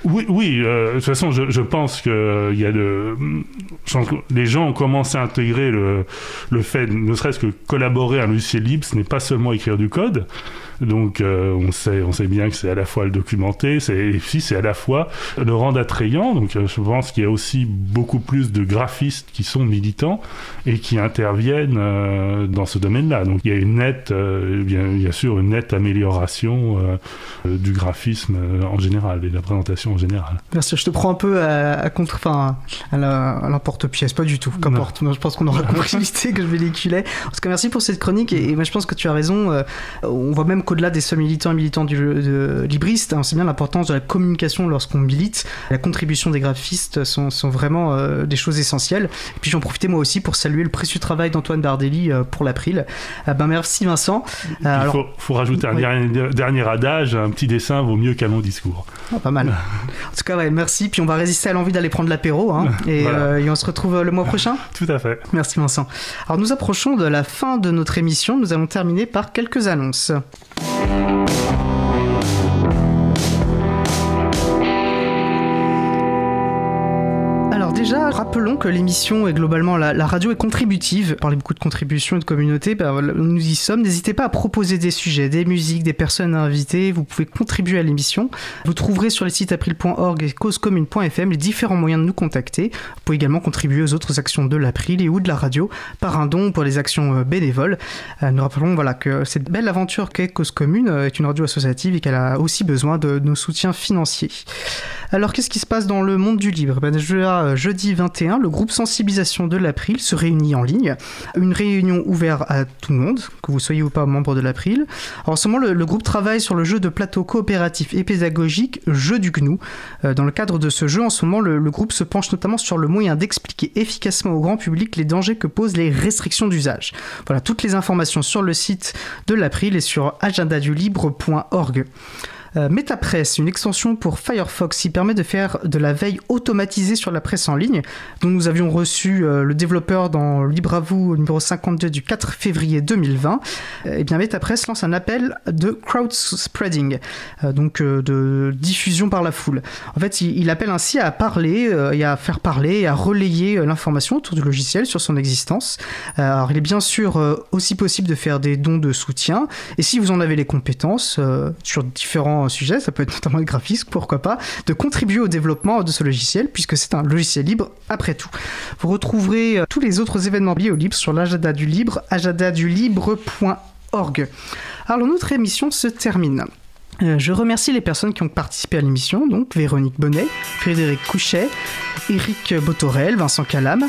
Oui, oui. de toute façon, je, je pense que il y a de, les gens ont commencé à intégrer le, le fait, ne serait-ce que collaborer à un logiciel libre, ce n'est pas seulement écrire du code. Donc euh, on, sait, on sait bien que c'est à la fois le documenter, c'est si c'est à la fois le rendre attrayant. Donc euh, je pense qu'il y a aussi beaucoup plus de graphistes qui sont militants et qui interviennent euh, dans ce domaine-là. Donc il y a une nette, bien, bien, sûr, une nette amélioration du graphisme en général et de la présentation en général. Merci. Je te prends un peu à, à contre, enfin à l'emporte-pièce, pas du tout. Qu'importe. Je pense qu'on aura compris l'idée que je véhiculais. En tout cas, merci pour cette chronique et, et moi je pense que tu as raison. on voit même au-delà des seuls militants et militants du de, libriste, on sait bien l'importance de la communication lorsqu'on milite. La contribution des graphistes sont, sont vraiment euh, des choses essentielles. Et puis j'en profitais moi aussi pour saluer le précieux travail d'Antoine Bardelli euh, pour l'April. Euh, ben merci Vincent. Il alors, faut, faut, rajouter un oui. dernier, dernier, adage, un petit dessin vaut mieux qu'un long discours. Oh, pas mal. en tout cas, ouais, merci. Puis on va résister à l'envie d'aller prendre l'apéro. Hein, et, voilà. et, on se retrouve le mois prochain. Tout à fait. Merci Vincent. Alors nous approchons de la fin de notre émission. Nous allons terminer par quelques annonces. Déjà, rappelons que l'émission est globalement la, radio est contributive. On parlait beaucoup de contributions et de communauté. Ben, nous y sommes. N'hésitez pas à proposer des sujets, des musiques, des personnes à inviter. Vous pouvez contribuer à l'émission. Vous trouverez sur les sites april.org et causecommune.fm les différents moyens de nous contacter. Vous pouvez également contribuer aux autres actions de l'April et ou de la radio par un don pour les actions bénévoles. Euh, nous rappelons voilà, que cette belle aventure qu'est Cause Commune est une radio associative et qu'elle a aussi besoin de nos soutiens financiers. Alors, qu'est-ce qui se passe dans le monde du libre? Ben, je, Jeudi 21, le groupe sensibilisation de l'April se réunit en ligne. Une réunion ouverte à tout le monde, que vous soyez ou pas membre de l'April. En ce moment, le, le, groupe travaille sur le jeu de plateau coopératif et pédagogique Jeu du GNU. Euh, dans le cadre de ce jeu, en ce moment, le, le groupe se penche notamment sur le moyen d'expliquer efficacement au grand public les dangers que posent les restrictions d'usage. Voilà, toutes les informations sur le site de l'April et sur agendadulibre.org. Euh, MetaPress, une extension pour Firefox qui permet de faire de la veille automatisée sur la presse en ligne, dont nous avions reçu euh, le développeur dans Libre numéro 52 du 4 février 2020. Euh, et bien MetaPress lance un appel de crowd spreading, donc de diffusion par la foule. En fait, il, il appelle ainsi à parler et à faire parler et à relayer l'information autour du logiciel sur son existence. alors, il est bien sûr aussi possible de faire des dons de soutien, et si vous en avez les compétences sur différents sujet, ça peut être notamment le graphisme, pourquoi pas, de contribuer au développement de ce logiciel, puisque c'est un logiciel libre après tout. Vous retrouverez euh, tous les autres événements liés au libre sur l'agenda du libre, agendadulibre.org. Alors notre émission se termine. Euh, je remercie les personnes qui ont participé à l'émission, donc Véronique Bonnet, Frédéric Couchet, Eric Botorel, Vincent Calam,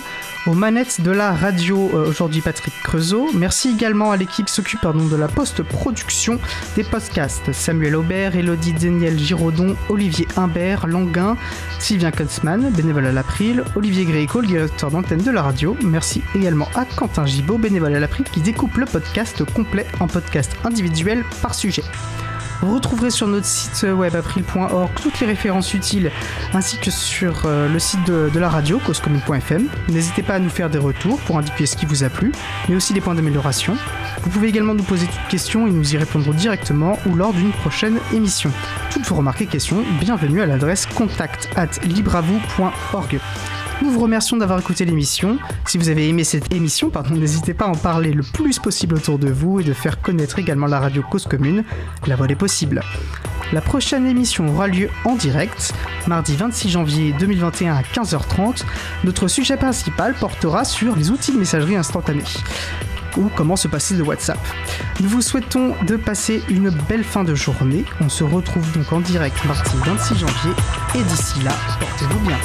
aux manettes de la radio euh, aujourd'hui Patrick Creusot. Merci également à l'équipe qui s'occupe de la post-production des podcasts. Samuel Aubert, Elodie Daniel Giraudon, Olivier Imbert, Languin, Sylvien Kunzmann, bénévole à l'April, Olivier Gréco, le directeur d'antenne de la radio. Merci également à Quentin Gibaud, bénévole à l'April, qui découpe le podcast complet en podcast individuel par sujet. Vous retrouverez sur notre site web april.org toutes les références utiles ainsi que sur euh, le site de, de la radio causecommune.fm. N'hésitez pas à nous faire des retours pour indiquer ce qui vous a plu, mais aussi des points d'amélioration. Vous pouvez également nous poser toutes questions et nous y répondrons directement ou lors d'une prochaine émission. Toutes vos remarques et questions, bienvenue à l'adresse contact at libravou.org. Nous vous remercions d'avoir écouté l'émission. Si vous avez aimé cette émission, pardon, n'hésitez pas à en parler le plus possible autour de vous et de faire connaître également la radio Cause Commune. La voix est possible. La prochaine émission aura lieu en direct, mardi 26 janvier 2021 à 15h30. Notre sujet principal portera sur les outils de messagerie instantanée ou comment se passer de WhatsApp. Nous vous souhaitons de passer une belle fin de journée. On se retrouve donc en direct mardi 26 janvier et d'ici là, portez-vous bien.